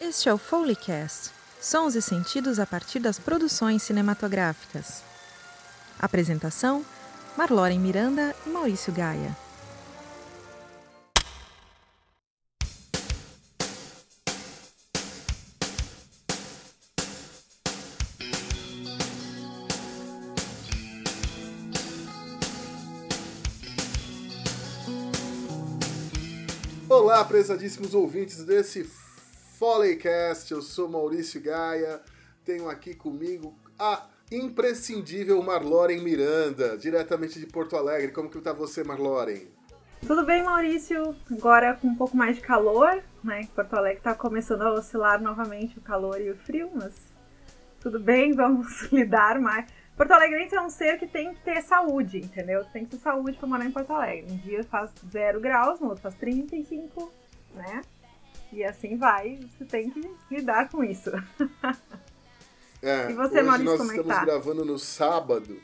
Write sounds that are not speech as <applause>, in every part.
Este é o Foleycast, sons e sentidos a partir das produções cinematográficas. Apresentação: Marloren Miranda e Maurício Gaia. Olá, prezadíssimos ouvintes desse Foleycast. Eu sou Maurício Gaia. Tenho aqui comigo a imprescindível Marloren Miranda, diretamente de Porto Alegre. Como que tá você, Marloren? Tudo bem, Maurício? Agora com um pouco mais de calor, né? Porto Alegre tá começando a oscilar novamente o calor e o frio, mas tudo bem, <laughs> vamos lidar mais. Porto Alegrense é um ser que tem que ter saúde, entendeu? Tem que ter saúde pra morar em Porto Alegre. Um dia faz zero graus, no outro faz 35, né? E assim vai, você tem que lidar com isso. É, E você, hoje Maurício, nós como é estamos tá? gravando no sábado.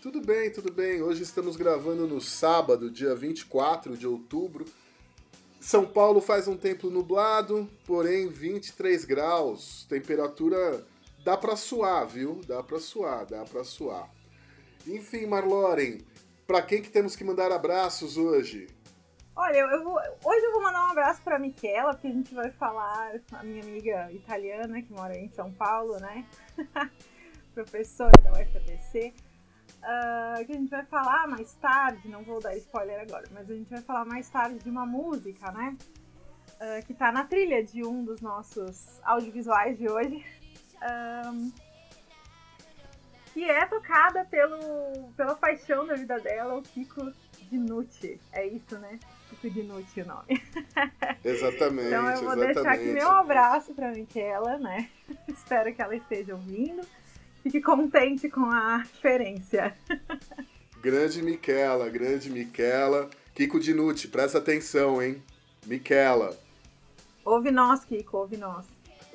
Tudo bem, tudo bem. Hoje estamos gravando no sábado, dia 24 de outubro. São Paulo faz um tempo nublado, porém 23 graus. Temperatura dá pra suar, viu? Dá pra suar, dá pra suar. Enfim, Marloren, pra quem que temos que mandar abraços hoje? Olha, eu, vou, hoje eu vou mandar um abraço pra Michela, porque a gente vai falar, a minha amiga italiana que mora em São Paulo, né? <laughs> Professora da UFABC. ah, que a gente vai falar mais tarde, não vou dar spoiler agora, mas a gente vai falar mais tarde de uma música, né? ah, que tá na trilha de um dos nossos audiovisuais de hoje. Ahn, que é tocada pelo, pela paixão da vida dela, o Kiko Dinucci. É isso, né? Kiko Dinucci o nome. Exatamente, Então eu vou exatamente. deixar aqui meu abraço pra Michela, né? <laughs> Espero que ela esteja ouvindo. Fique contente com a referência. Grande Miquela, grande Miquela. Kiko Dinucci, presta atenção, hein? Miquela. Ouve nós, Kiko, ouve nós.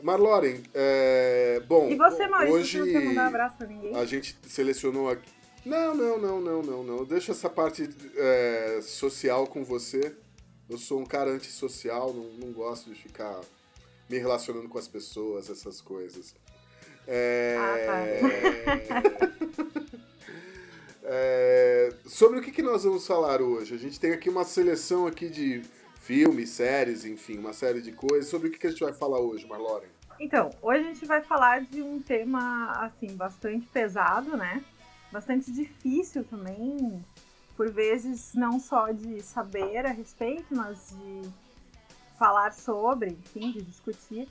Marloren, é... bom, E você, Maurício, hoje você não quer mandar abraço pra ninguém? a gente selecionou aqui... Não, não, não, não, não, não. Deixa essa parte é, social com você. Eu sou um cara antissocial, não, não gosto de ficar me relacionando com as pessoas, essas coisas. É... <laughs> É, sobre o que, que nós vamos falar hoje? A gente tem aqui uma seleção aqui de filmes, séries, enfim, uma série de coisas. Sobre o que, que a gente vai falar hoje, Marloren? Então, hoje a gente vai falar de um tema, assim, bastante pesado, né? Bastante difícil também, por vezes, não só de saber a respeito, mas de falar sobre, enfim, de discutir,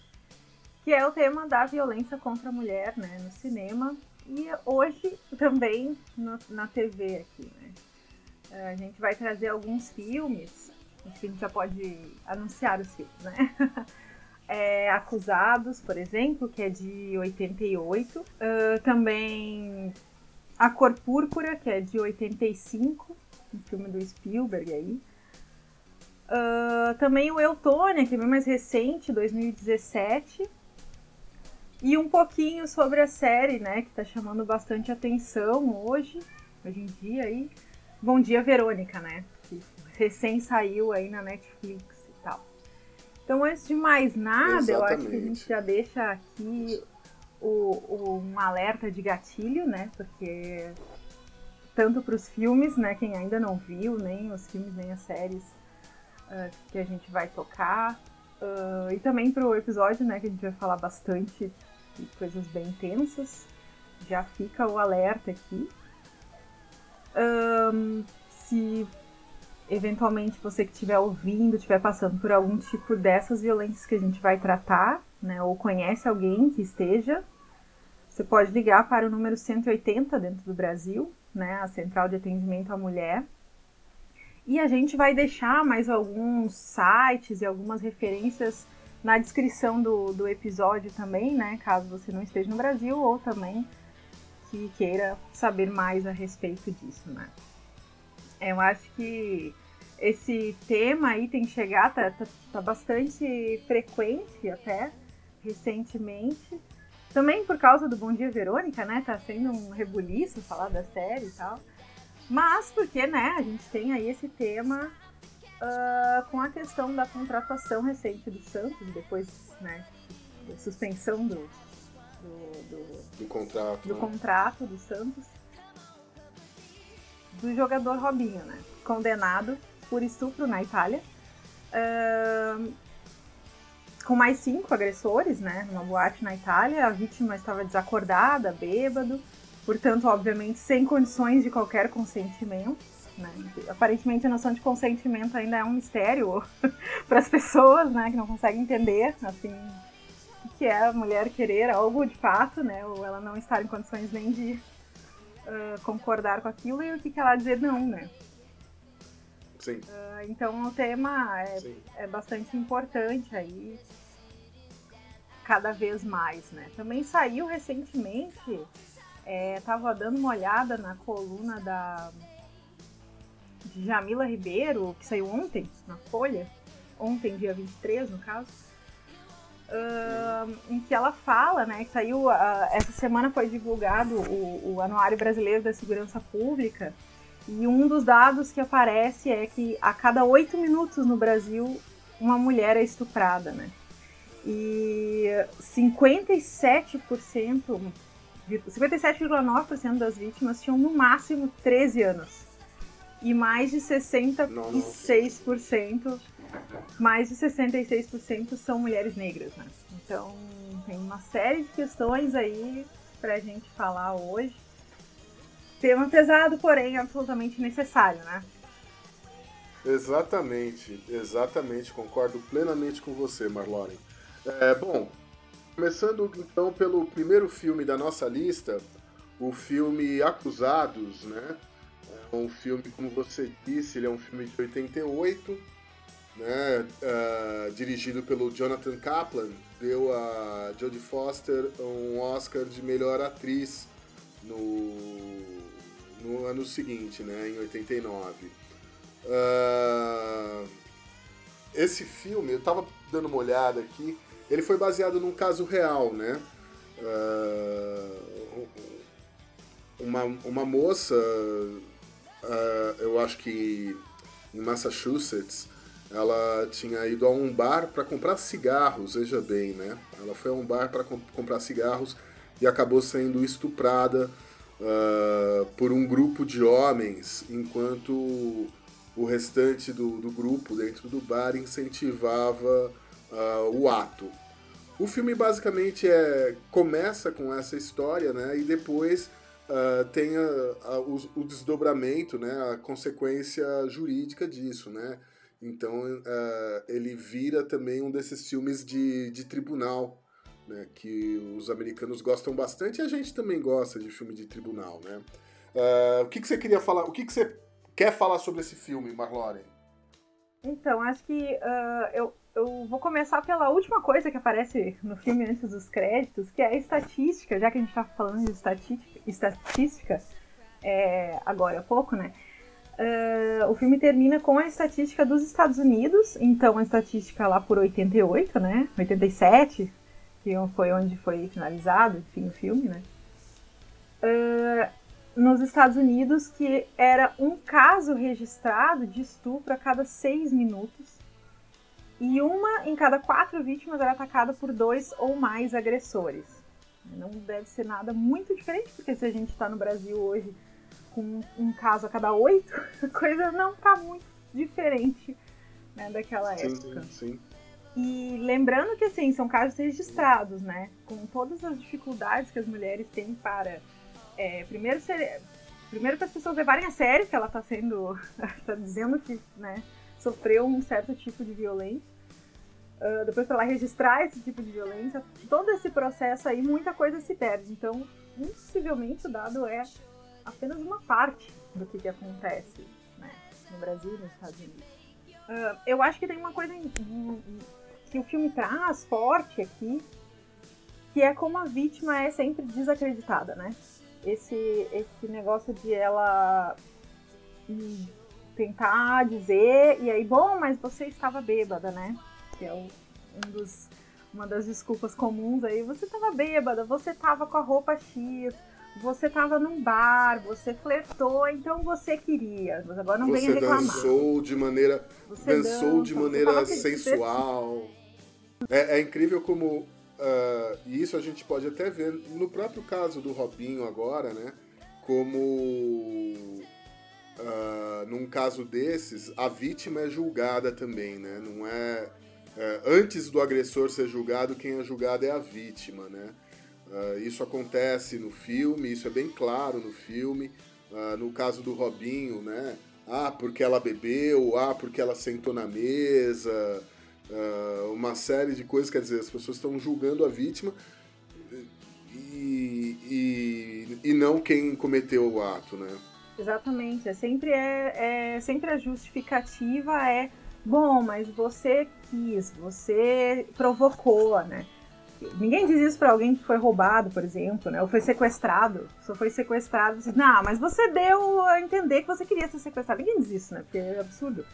que é o tema da violência contra a mulher, né, no cinema e hoje também no- na TV aqui, né? A gente vai trazer alguns filmes, a gente já pode anunciar os filmes, né? <laughs> É, Acusados, por exemplo, que é de 88. Ah, também A Cor Púrpura, que é de 85, um filme do Spielberg aí. Ah, também o Eutônia, que é bem mais recente, 2017. E um pouquinho sobre a série, né, que tá chamando bastante atenção hoje, hoje em dia aí. Bom Dia Verônica, né, que recém saiu aí na Netflix e tal. Então, antes de mais nada, eu acho que a Exatamente. gente já deixa aqui o, o- um alerta de gatilho, né, porque tanto para os filmes, né, quem ainda não viu, nem os filmes, nem as séries ah, que a gente vai tocar, ah, e também para o episódio, né, que a gente vai falar bastante de coisas bem tensas. Já fica o alerta aqui. Ahn, se eventualmente você que estiver ouvindo estiver passando por algum tipo dessas violências que a gente vai tratar, né, ou conhece alguém que esteja, você pode ligar para o número 180 dentro do Brasil, né, a Central de Atendimento à Mulher. E a gente vai deixar mais alguns sites e algumas referências na descrição do, do episódio também, né? Caso você não esteja no Brasil ou também que queira saber mais a respeito disso, né? Eu acho que esse tema aí tem chegado, tá, tá, tá bastante frequente até recentemente. Também por causa do Bom Dia Verônica, né? Tá sendo um rebuliço falar da série e tal. Mas porque, né, a gente tem aí esse tema uh, com a questão da contratação recente do Santos, depois né, da suspensão do, do, do, do contrato, do né? contrato do Santos, do jogador Robinho, né, condenado por estupro na Itália. Uh, com mais cinco agressores, né, numa boate na Itália. A vítima estava desacordada, bêbado, portanto, obviamente, sem condições de qualquer consentimento. Né? Aparentemente, a noção de consentimento ainda é um mistério <laughs> para as pessoas, né, que não conseguem entender, assim, o que é a mulher querer algo de fato, né, ou ela não estar em condições nem de uh, concordar com aquilo e o que, que ela dizer não, né. Uh, então o tema é, é bastante importante aí, cada vez mais, né. Também saiu recentemente, estava é, dando uma olhada na coluna da de Jamila Ribeiro, que saiu ontem na Folha, ontem, dia 23, no caso, uh, em que ela fala, né, que saiu, uh, essa semana foi divulgado o, o Anuário Brasileiro da Segurança Pública, e um dos dados que aparece é que a cada oito minutos no Brasil, uma mulher é estuprada, né? E 57%, 57,9% das vítimas tinham no máximo 13 anos e mais de 66%, mais de 66% são mulheres negras, né? Então tem uma série de questões aí pra gente falar hoje. Tema pesado, porém absolutamente necessário, né? Exatamente, exatamente, concordo plenamente com você, Marlone. É, bom, começando então pelo primeiro filme da nossa lista, o filme Acusados, né? É um filme, como você disse, ele é um filme de 88, né? Uh, dirigido pelo Jonathan Kaplan, deu a Jodie Foster um Oscar de melhor atriz no, no ano seguinte, né? Em 89. Uh, esse filme, eu tava dando uma olhada aqui, ele foi baseado num caso real, né? Uh, uma, uma moça uh, eu acho que em Massachusetts, ela tinha ido a um bar para comprar cigarros, veja bem, né? Ela foi a um bar para comp comprar cigarros e acabou sendo estuprada uh, por um grupo de homens, enquanto o restante do, do grupo dentro do bar incentivava uh, o ato. O filme basicamente é começa com essa história, né? E depois uh, tem a, a, o, o, desdobramento, né, a consequência jurídica disso, né? Então uh, ele vira também um desses filmes de, de tribunal, né, que os americanos gostam bastante e a gente também gosta de filme de tribunal, né? Uh, o que, que você queria falar? O que, que você quer falar sobre esse filme, Marlore? Então, acho que eu, eu vou começar pela última coisa que aparece no filme antes dos créditos, que é a estatística, já que a gente está falando de estatística, estatística é, agora há pouco, né? Uh, o filme termina com a estatística dos Estados Unidos, então a estatística lá por 88, né? 87, que foi onde foi finalizado, enfim, o filme, né? Uh, nos Estados Unidos, que era um caso registrado de estupro a cada seis minutos e uma em cada quatro vítimas era atacada por dois ou mais agressores. Não deve ser nada muito diferente, porque se a gente está no Brasil hoje com um caso a cada oito, <laughs> a coisa não está muito diferente né, daquela sim, época. Sim, sim. E lembrando que assim, são casos registrados, né? Com todas as dificuldades que as mulheres têm para é, primeiro ser, primeiro para as pessoas levarem a sério que ela está sendo, está <laughs> dizendo que, né, sofreu um certo tipo de violência. Uh, depois para lá registrar esse tipo de violência, todo esse processo aí, muita coisa se perde. Então, possivelmente o dado é apenas uma parte do que, que acontece né, no Brasil e nos Estados Unidos. Uh, eu acho que tem uma coisa que o filme traz forte aqui, que é como a vítima é sempre desacreditada, né? Esse, esse negócio de ela hum, tentar dizer, e aí, bom, mas você estava bêbada, né? Que é um dos, uma das desculpas comuns aí. Você estava bêbada, você estava com a roupa X, você tava num bar, você flertou, então você queria. Mas agora não você venha reclamar. dançou de maneira. Você dançou dança, de maneira sensual. É, é incrível como. ah, e isso a gente pode até ver no próprio caso do Robinho agora, né? Como. ah, num caso desses, a vítima é julgada também, né? Não é, é, Antes do agressor ser julgado, quem é julgado é a vítima, né? Ah, isso acontece no filme, isso é bem claro no filme. Ah, no caso do Robinho, né? Ah, porque ela bebeu, ah, porque ela sentou na mesa, ah, uma série de coisas, quer dizer, as pessoas estão julgando a vítima e, e, e não quem cometeu o ato, né? Exatamente. É sempre, é, é sempre a justificativa é bom, mas você quis, você provocou, né? Ninguém diz isso pra alguém que foi roubado, por exemplo, né? Ou foi sequestrado. Só foi sequestrado. Você diz, não, mas você deu a entender que você queria ser sequestrado. Ninguém diz isso, né? Porque é absurdo.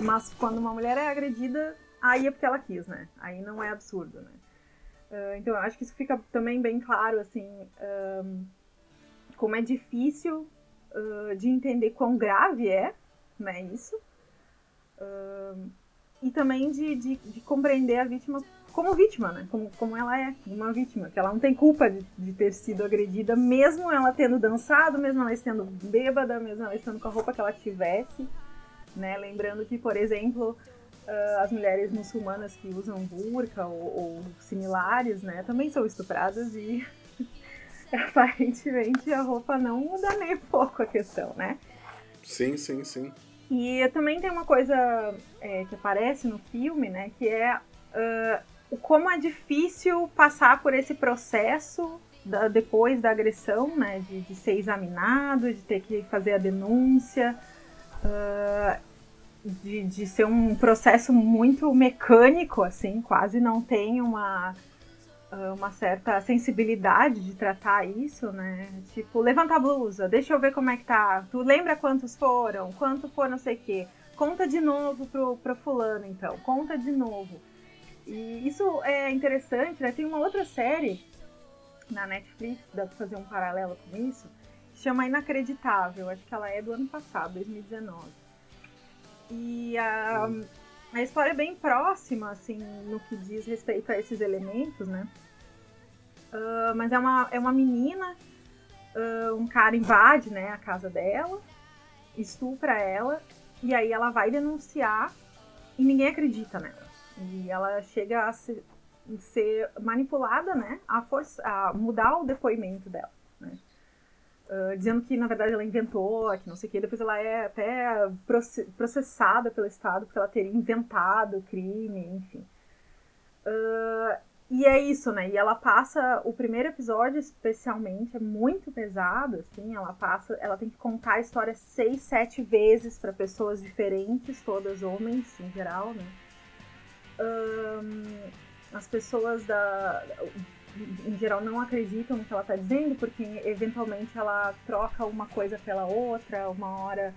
Mas quando uma mulher é agredida, aí é porque ela quis, né? Aí não é absurdo, né? Ah, então eu acho que isso fica também bem claro, assim, ahn, como é difícil ah, de entender quão grave é, né, isso. Ahn, e também de, de, de compreender a vítima como vítima, né? Como, como ela é, uma vítima, que ela não tem culpa de, de ter sido agredida, mesmo ela tendo dançado, mesmo ela estando bêbada, mesmo ela estando com a roupa que ela tivesse, né? Lembrando que, por exemplo, ah, as mulheres muçulmanas que usam burca ou, ou similares, né, também são estupradas e <laughs> aparentemente a roupa não muda nem pouco a questão, né? Sim, sim, sim. E também tem uma coisa é, que aparece no filme, né? Que é o como é difícil passar por esse processo da- depois da agressão, né? De, de ser examinado, de ter que fazer a denúncia, ah, de, de ser um processo muito mecânico, assim, quase não tem uma ah, uma certa sensibilidade de tratar isso, né? Tipo, levanta a blusa, deixa eu ver como é que tá. Tu lembra quantos foram? Quanto for não sei o quê? Conta de novo pro, pro fulano, então. Conta de novo. E isso é interessante, né? Tem uma outra série na Netflix, dá pra fazer um paralelo com isso, que chama Inacreditável. Acho que ela é do ano passado, 2019. E a, a história é bem próxima, assim, no que diz respeito a esses elementos, né? Ah, mas é uma, é uma menina, ah, um cara invade, né, a casa dela, estupra ela, e aí ela vai denunciar e ninguém acredita nela. E ela chega a ser, ser manipulada, né, a, força, a mudar o depoimento dela, né. Ah, dizendo que na verdade ela inventou, que não sei o que, depois ela é até proce- processada pelo Estado porque ela teria inventado o crime, enfim. Ah, e é isso, né? E ela passa. O primeiro episódio, especialmente, é muito pesado, assim. Ela passa. Ela tem que contar a história seis, sete vezes para pessoas diferentes, todas homens, em geral, né? As pessoas da. Em geral, não acreditam no que ela tá dizendo, porque eventualmente ela troca uma coisa pela outra. Uma hora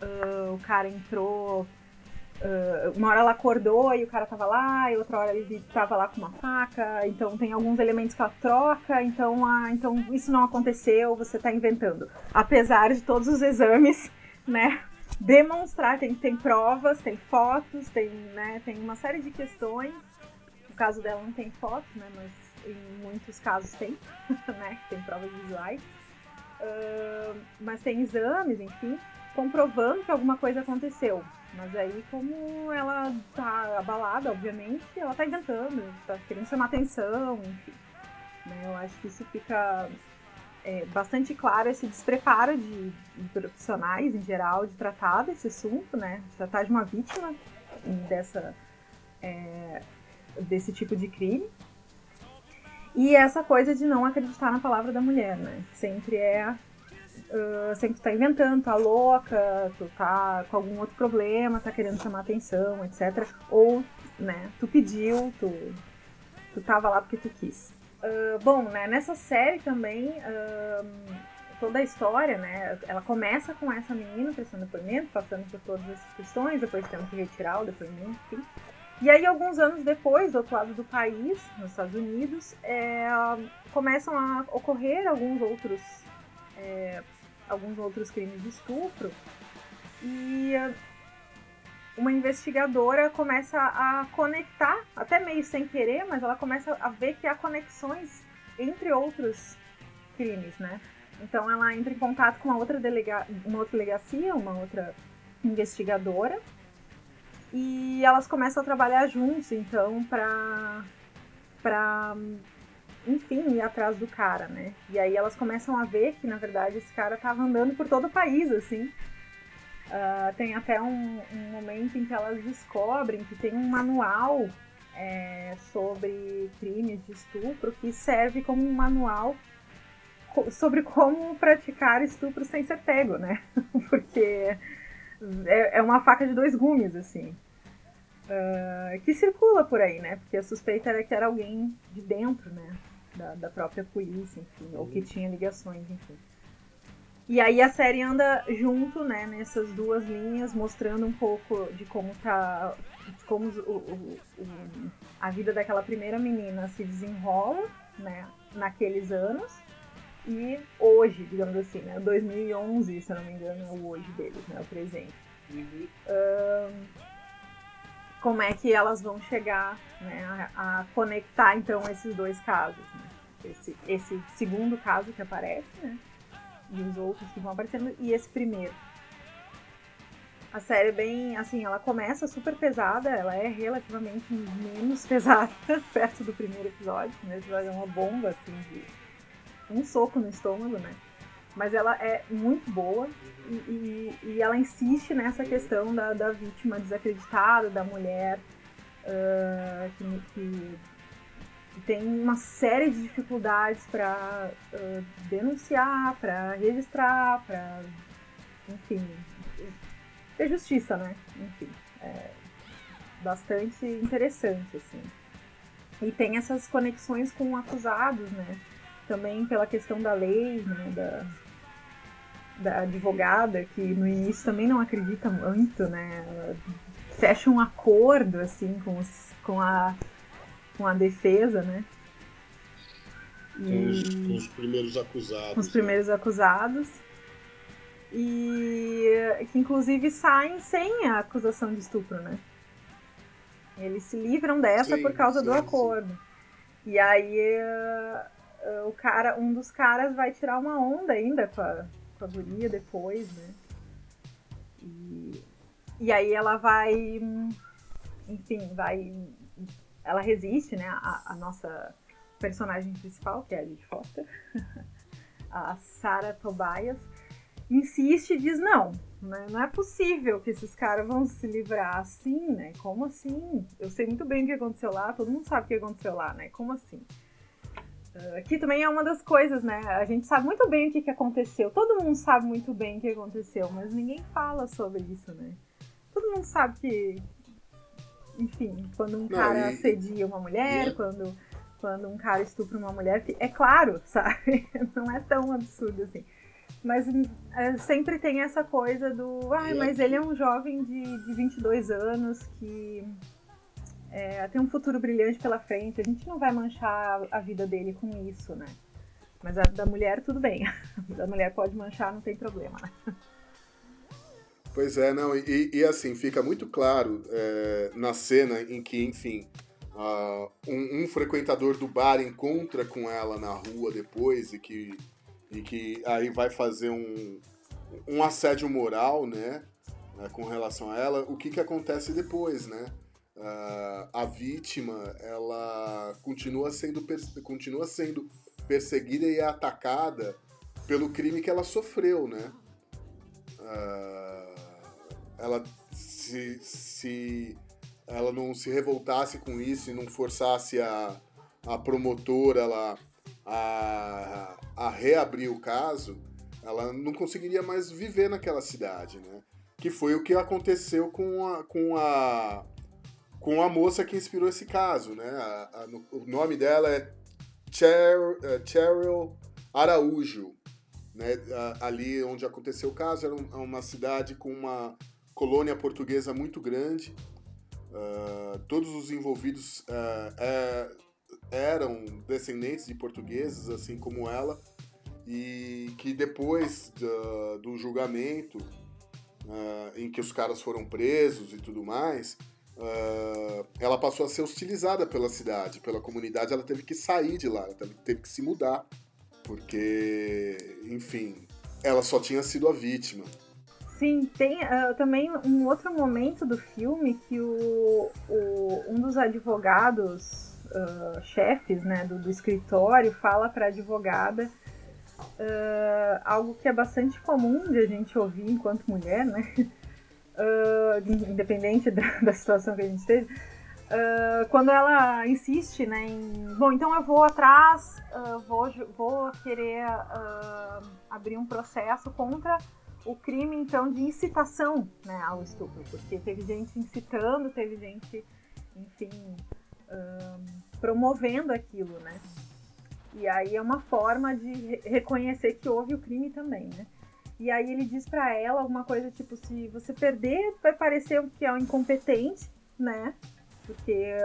ah, o cara entrou Uh, uma hora ela acordou e o cara tava lá, e outra hora ele tava lá com uma faca, então tem alguns elementos que ela troca, então, ah, então isso não aconteceu, você tá inventando. Apesar de todos os exames, né, demonstrar, tem, tem provas, tem fotos, tem, né, tem uma série de questões. No caso dela não tem fotos, né, mas em muitos casos tem, <laughs> né, tem provas visuais. Uh, mas tem exames, enfim, comprovando que alguma coisa aconteceu. Mas aí, como ela tá abalada, obviamente, ela tá inventando, tá querendo chamar atenção, enfim. Né? Eu acho que isso fica é, bastante claro, esse despreparo de, de profissionais, em geral, de tratar desse assunto, né? De tratar de uma vítima dessa, é, desse tipo de crime. E essa coisa de não acreditar na palavra da mulher, né? Sempre é Uh, sempre tu tá inventando, tá louca, tu tá com algum outro problema, tá querendo chamar atenção, etc. Ou, né, tu pediu, tu, tu tava lá porque tu quis. Uh, bom, né, nessa série também, uh, toda a história, né, ela começa com essa menina prestando depoimento, passando por todas essas questões, depois tendo que retirar o depoimento, enfim. E aí, alguns anos depois, do outro lado do país, nos Estados Unidos, é, começam a ocorrer alguns outros é, alguns outros crimes de estupro. E uma investigadora começa a conectar, até meio sem querer, mas ela começa a ver que há conexões entre outros crimes, né? Então ela entra em contato com uma outra, delega uma outra delegacia, uma outra investigadora, e elas começam a trabalhar juntos, então, pra, pra enfim, ir atrás do cara, né? E aí elas começam a ver que, na verdade, esse cara tava andando por todo o país, assim, Uh, tem até um, um, momento em que elas descobrem que tem um manual é, sobre crimes de estupro que serve como um manual sobre como praticar estupro sem ser pego, né? <laughs> Porque é, é uma faca de dois gumes, assim. Uh, que circula por aí, né? Porque a suspeita era que era alguém de dentro, né? Da, da própria polícia, enfim, ou que tinha ligações, enfim. E aí a série anda junto, né, nessas duas linhas, mostrando um pouco de como tá. como o, o, o, a vida daquela primeira menina se desenrola, né, naqueles anos. E hoje, digamos assim, né, 2011, se eu não me engano, é o hoje deles, né, o presente. Uhum. Um, como é que elas vão chegar né, a, a, conectar, então, esses dois casos, né? Esse, esse segundo caso que aparece, né? E os outros que vão aparecendo, e esse primeiro. A série é bem, assim, ela começa super pesada, ela é relativamente menos <laughs> pesada perto do primeiro episódio. O primeiro episódio é uma bomba, assim, de um soco no estômago, né? Mas ela é muito boa e, e, e ela insiste nessa questão da, da vítima desacreditada, da mulher uh, que, que tem uma série de dificuldades para uh, denunciar, para registrar, para, enfim, ter justiça, né? Enfim, é bastante interessante, assim. E tem essas conexões com acusados, né? Também pela questão da lei, né? Da, da advogada, que no início também não acredita muito, né? Ela fecha um acordo, assim, com, os, com a com a defesa, né? Com, os, com, os, primeiros acusados. Com os né? primeiros né? acusados. E que inclusive saem sem a acusação de estupro, né? Eles se livram dessa sim, por causa sim, do acordo. Sim. E aí uh, o cara, um dos caras vai tirar uma onda ainda com a, com a guria depois, né? E, e aí ela vai, enfim, vai ela resiste, né? A, a nossa personagem principal, que é a Lily Foster, <laughs> a Sarah Tobias, insiste e diz: não, né? não é possível que esses caras vão se livrar assim, né? Como assim? Eu sei muito bem o que aconteceu lá, todo mundo sabe o que aconteceu lá, né? Como assim? Uh, também é uma das coisas, né? A gente sabe muito bem o que, que aconteceu, todo mundo sabe muito bem o que aconteceu, mas ninguém fala sobre isso, né? Todo mundo sabe que, enfim, quando um não, cara e... assedia uma mulher, e... quando, quando um cara estupra uma mulher, é claro, <laughs> sabe? Não é tão absurdo assim. Mas é, sempre tem essa coisa do. Ai, mas ele é um jovem de, de 22 anos que é, tem um futuro brilhante pela frente. A gente não vai manchar a vida dele com isso, né? Mas a da mulher, tudo bem. <laughs> A da mulher pode manchar, não tem problema, né? Pois é, não, e, e assim, fica muito claro é, na cena em que, enfim, uh, um, um, frequentador do bar encontra com ela na rua depois e que, e que aí vai fazer um, um assédio moral, né, né, com relação a ela, o que que acontece depois, né? Uh, a vítima, ela continua sendo, continua sendo perseguida e atacada pelo crime que ela sofreu, né? Uh, ela se, se ela não se revoltasse com isso e não forçasse a, a promotora ela, a, a reabrir o caso, ela não conseguiria mais viver naquela cidade, né? Que foi o que aconteceu com a, com a, com a moça que inspirou esse caso, né? A, a, o nome dela é Cheryl, uh, Cheryl Araújo, né? ali onde aconteceu o caso era uma cidade com uma colônia portuguesa muito grande. Uh, todos os envolvidos uh, eram descendentes de portugueses, assim como ela. e que depois do, do julgamento, uh, em que os caras foram presos e tudo mais, ela passou a ser hostilizada pela cidade, pela comunidade, ela teve que sair de lá, ela teve que se mudar, porque, enfim, ela só tinha sido a vítima. Sim, tem uh, também um outro momento do filme que o, o um dos advogados uh, chefes né, do, do escritório fala para a advogada uh, algo que é bastante comum de a gente ouvir enquanto mulher, né? <laughs> independente da, da, situação que a gente esteja. quando ela insiste né, em. Bom, então eu vou atrás, vou, vou querer abrir um processo contra o crime, então, de incitação né, ao estupro, porque teve gente incitando, teve gente, enfim, um, promovendo aquilo, né? E aí é uma forma de reconhecer que houve o crime também, né? E aí ele diz para ela alguma coisa tipo: se você perder, vai parecer que é um incompetente, né? Porque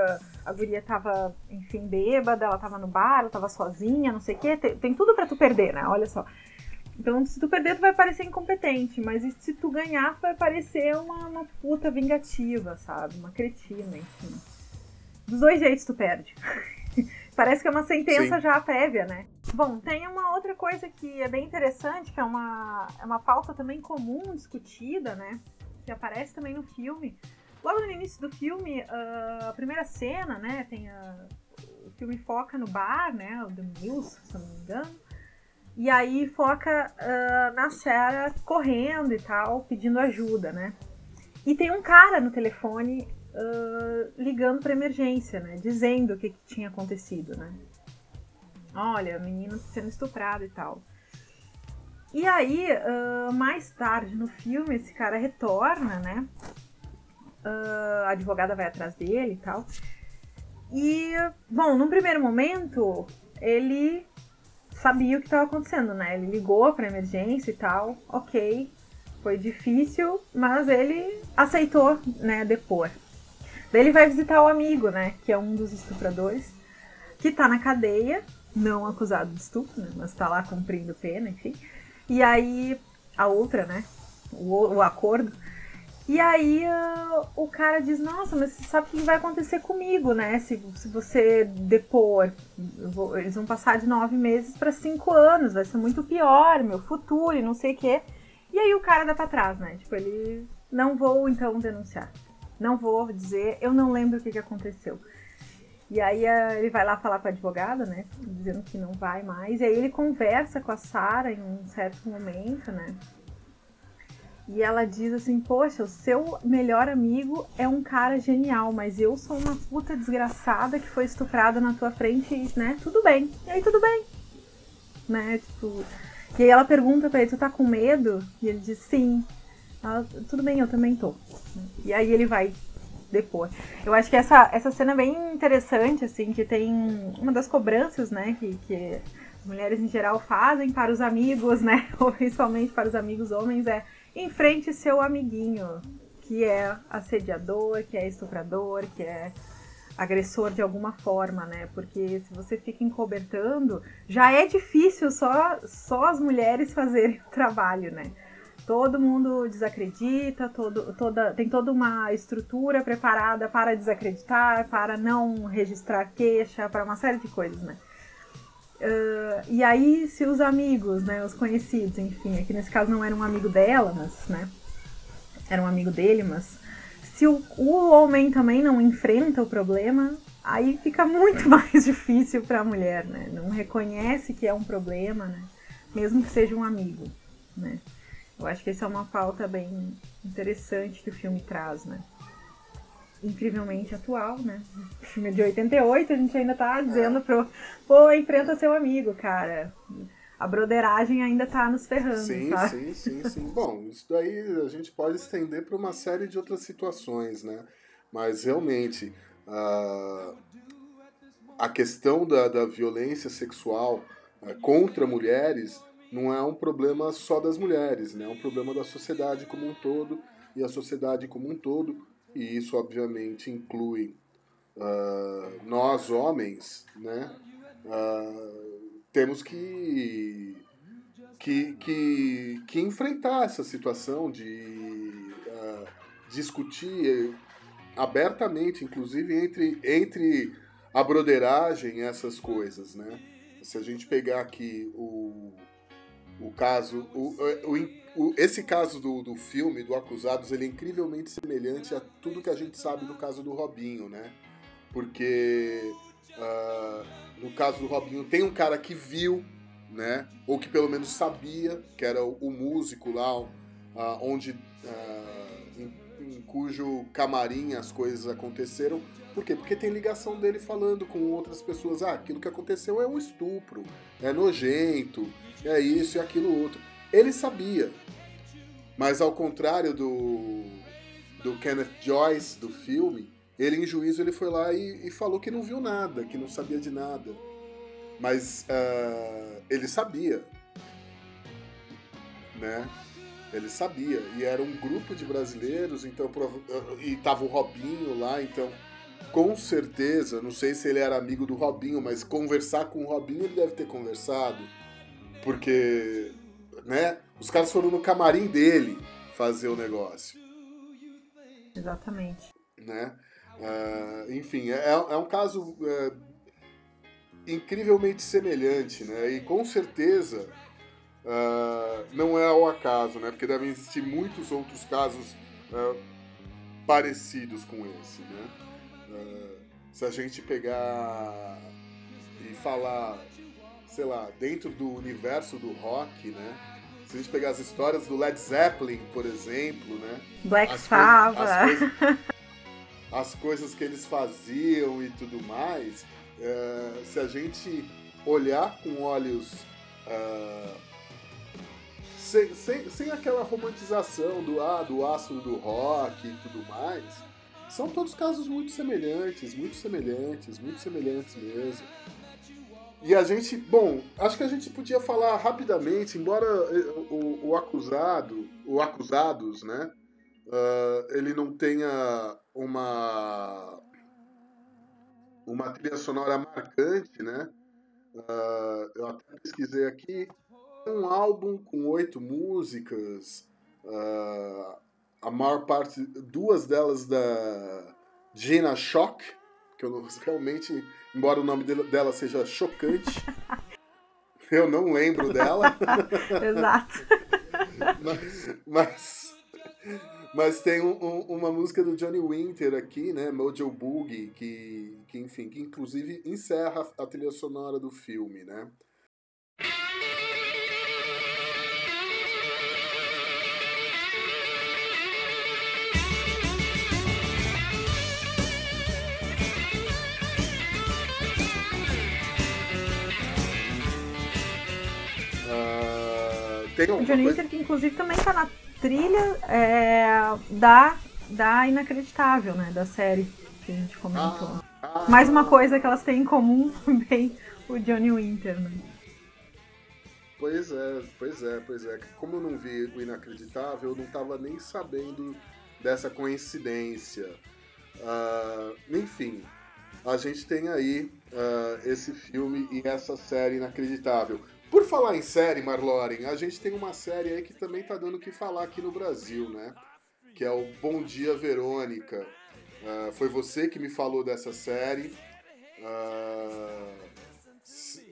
a guria tava, enfim, bêbada, ela tava no bar, ela tava sozinha, não sei o quê. Tem, tem tudo para tu perder, né? Olha só. Então, se tu perder, tu vai parecer incompetente, mas se tu ganhar, tu vai parecer uma, uma puta vingativa, sabe? Uma cretina, enfim. Dos dois jeitos tu perde. <laughs> Parece que é uma sentença Sim. já prévia, né? Bom, tem uma outra coisa que é bem interessante, que é uma, é uma pauta também comum, discutida, né? Que aparece também no filme. Logo no início do filme, uh, a primeira cena, né? Tem a, o filme foca no bar, né? O The Mills, se eu não me engano. E aí foca uh, na Sarah correndo e tal, pedindo ajuda, né? E tem um cara no telefone uh, ligando para emergência, né? Dizendo o que, que, tinha acontecido, né? Olha, a menina sendo estuprada e tal. E aí, uh, mais tarde no filme, esse cara retorna, né? a advogada vai atrás dele e tal. E, bom, num primeiro momento, ele sabia o que estava acontecendo, né? Ele ligou para emergência e tal, ok, foi difícil, mas ele aceitou, né, depor. Daí ele vai visitar o amigo, né, que é um dos estupradores, que tá na cadeia, não acusado de estupro, né, mas tá lá cumprindo pena, enfim. E aí a outra, né, o, o acordo e aí uh, o cara diz, nossa, mas você sabe o que vai acontecer comigo, né? Se, se você depor, vou, eles vão passar de nove meses para cinco anos, vai ser muito pior, meu futuro e não sei o quê. E aí o cara dá pra trás, né? Tipo, ele não vou então denunciar. Não vou dizer, eu não lembro o que, que aconteceu. E aí uh, ele vai lá falar com a advogada, né? Dizendo que não vai mais. E aí ele conversa com a Sara em um certo momento, né? E ela diz assim: Poxa, o seu melhor amigo é um cara genial, mas eu sou uma puta desgraçada que foi estuprada na tua frente, e, né? Tudo bem. E aí, tudo bem. Né? Tipo. E aí ela pergunta pra ele: Tu tá com medo? E ele diz: Sim. Ela, tudo bem, eu também tô. E aí ele vai depor. Eu acho que essa, essa cena é bem interessante, assim, que tem uma das cobranças, né, que, que mulheres em geral fazem para os amigos, né, <laughs> ou principalmente para os amigos homens, é enfrente seu amiguinho, que é assediador, que é estuprador, que é agressor de alguma forma, né? Porque se você fica encobertando, já é difícil só, só as mulheres <laughs> fazerem o trabalho, né? Todo mundo desacredita, todo, toda, tem toda uma estrutura preparada para desacreditar, para não registrar queixa, para uma série de coisas, né? Uh, e aí, se os amigos, né, os conhecidos, enfim, aqui nesse caso não era um amigo dela, mas, né, era um amigo dele, mas se o, o homem também não enfrenta o problema, aí fica muito <laughs> mais difícil para a mulher, né? Não reconhece que é um problema, né? Mesmo que seja um amigo, né? Eu acho que essa é uma pauta bem interessante que o filme traz, né? Incrivelmente atual, né? O filme é de 88, a gente ainda tá dizendo pro, pô, enfrenta seu amigo, cara. A broderagem ainda tá nos ferrando, sim, sabe? Sim, sim, sim. Bom, isso daí a gente pode estender para uma série de outras situações, né? Mas realmente, a, a questão da, da violência sexual é, contra mulheres não é um problema só das mulheres, né? É um problema da sociedade como um todo e a sociedade como um todo e isso obviamente inclui uh, nós homens, né? Uh, temos que que, que, que enfrentar essa situação de uh, discutir abertamente, inclusive entre, entre a broderagem essas coisas, né? Se a gente pegar aqui o, o caso, o, o, o, esse caso do, do filme, do Acusados, ele é incrivelmente semelhante a tudo que a gente sabe do caso do Robinho, né? Porque uh, no caso do Robinho tem um cara que viu, né? Ou que pelo menos sabia que era o, músico lá, uh, onde uh, em, em cujo camarim as coisas aconteceram. Por quê? Porque tem ligação dele falando com outras pessoas. Ah, aquilo que aconteceu é um estupro, é nojento, é isso e aquilo outro. Ele sabia. Mas ao contrário do, do Kenneth Joyce, do filme, ele em juízo ele foi lá e, e falou que não viu nada, que não sabia de nada. Mas uh, ele sabia. Né? Ele sabia. E era um grupo de brasileiros, então e tava o Robinho lá, então com certeza, não sei se ele era amigo do Robinho, mas conversar com o Robinho ele deve ter conversado. Porque, né, os caras foram no camarim dele fazer o negócio. Exatamente. Né? Uh, enfim, é, é, um caso uh, incrivelmente semelhante, né? E com certeza uh, não é ao acaso, né? Porque devem existir muitos outros casos parecidos com esse, né? se a gente pegar e falar, sei lá, dentro do universo do rock, né? Se a gente pegar as histórias do Led Zeppelin, por exemplo, né? Black Sabbath. As, coisas, as coisas que eles faziam e tudo mais, é, se a gente olhar com olhos. Uh, sem, sem, sem aquela romantização do, ah, do astro do rock e tudo mais, são todos casos muito semelhantes, muito semelhantes, muito semelhantes mesmo. E a gente, bom, acho que a gente podia falar rapidamente, embora eh, o, o acusado, o acusados, né, uh, ele não tenha uma uma trilha sonora marcante, né? Uh, eu até pesquisei aqui, um álbum com oito músicas, uh, a maior parte, duas delas da Gina Shock, que eu realmente, embora o nome dela seja chocante, <laughs> eu não lembro dela. <laughs> Exato. mas, <laughs> mas, mas, tem um, um, uma música do Johnny Winter aqui, né, Mojo Boogie, que, que enfim, que inclusive encerra a trilha sonora do filme, né? O Johnny Winter, que inclusive também tá na trilha é, da, da Inacreditável, né? Da série que a gente comentou. Ah, ah, Mais uma coisa que elas têm em comum <laughs> também, o Johnny Winter, né? Pois é, pois é, pois é. Como eu não vi o Inacreditável, eu não tava nem sabendo dessa coincidência. Uh, enfim, a gente tem aí uh, esse filme e essa série inacreditável. Por falar em série, Marloren, a gente tem uma série aí que também tá dando o que falar aqui no Brasil, né? Que é o Bom Dia Verônica. Uh, foi você que me falou dessa série. Uh,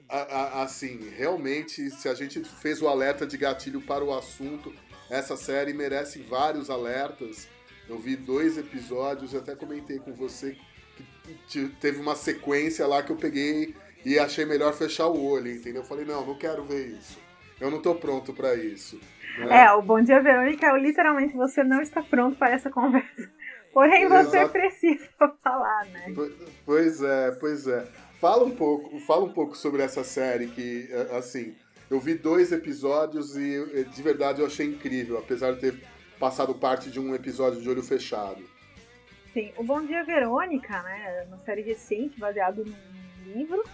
assim, realmente, se a gente fez o alerta de gatilho para o assunto, essa série merece vários alertas. Eu vi dois episódios, eu até comentei com você que teve uma sequência lá que eu peguei e achei melhor fechar o olho, entendeu? Eu falei, não, não quero ver isso. Eu não tô pronto para isso. Né? É, o Bom Dia Verônica é literalmente você não está pronto para essa conversa. <laughs> Porém, você Exato. precisa <laughs> falar, né? Pois é, pois é. Fala um pouco, fala um pouco sobre essa série que, é, assim, eu vi dois episódios e de verdade eu achei incrível, apesar de ter passado parte de um episódio de olho fechado. Sim, o Bom Dia Verônica, né, é uma série recente baseado num livro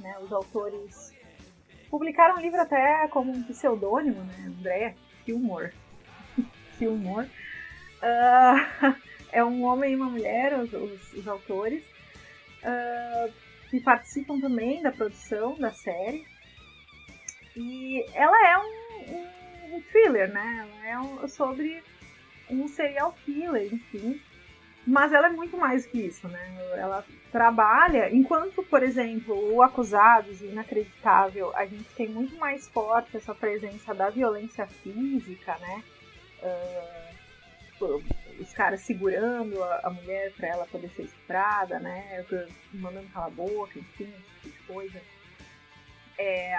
né? Os autores publicaram o livro até como um pseudônimo, né? André Gilmore. Gilmore. <laughs> Uh, <laughs> é um homem e uma mulher, os, os, os autores, uh, que participam também da produção da série. E ela é um, um, um thriller, né? Ela é um, sobre um serial killer, enfim. Mas ela é muito mais que isso, né? Ela trabalha, enquanto, por exemplo, o Acusados e Inacreditável, a gente tem muito mais forte essa presença da violência física, né? Uh, os caras segurando a, a mulher para ela poder ser estuprada, né? Mandando calar a boca, enfim, esse tipo de coisa. É,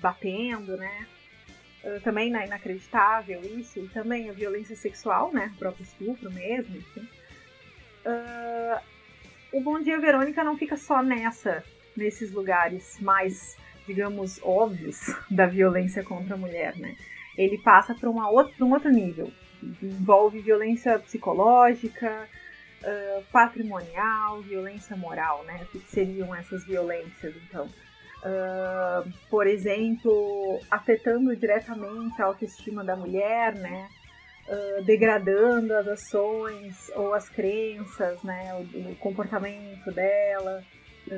batendo, né? Uh, também na inacreditável isso, e também a violência sexual, né? O próprio estupro mesmo, enfim. Uh, o Bom Dia Verônica não fica só nessa, nesses lugares mais, digamos, óbvios <laughs> da violência contra a mulher, né? Ele passa para um outro nível. Envolve violência psicológica, uh, patrimonial, violência moral, né? O que seriam essas violências, então? Uh, por exemplo, afetando diretamente a autoestima da mulher, né? Uh, degradando as ações ou as crenças, né? O, o comportamento dela.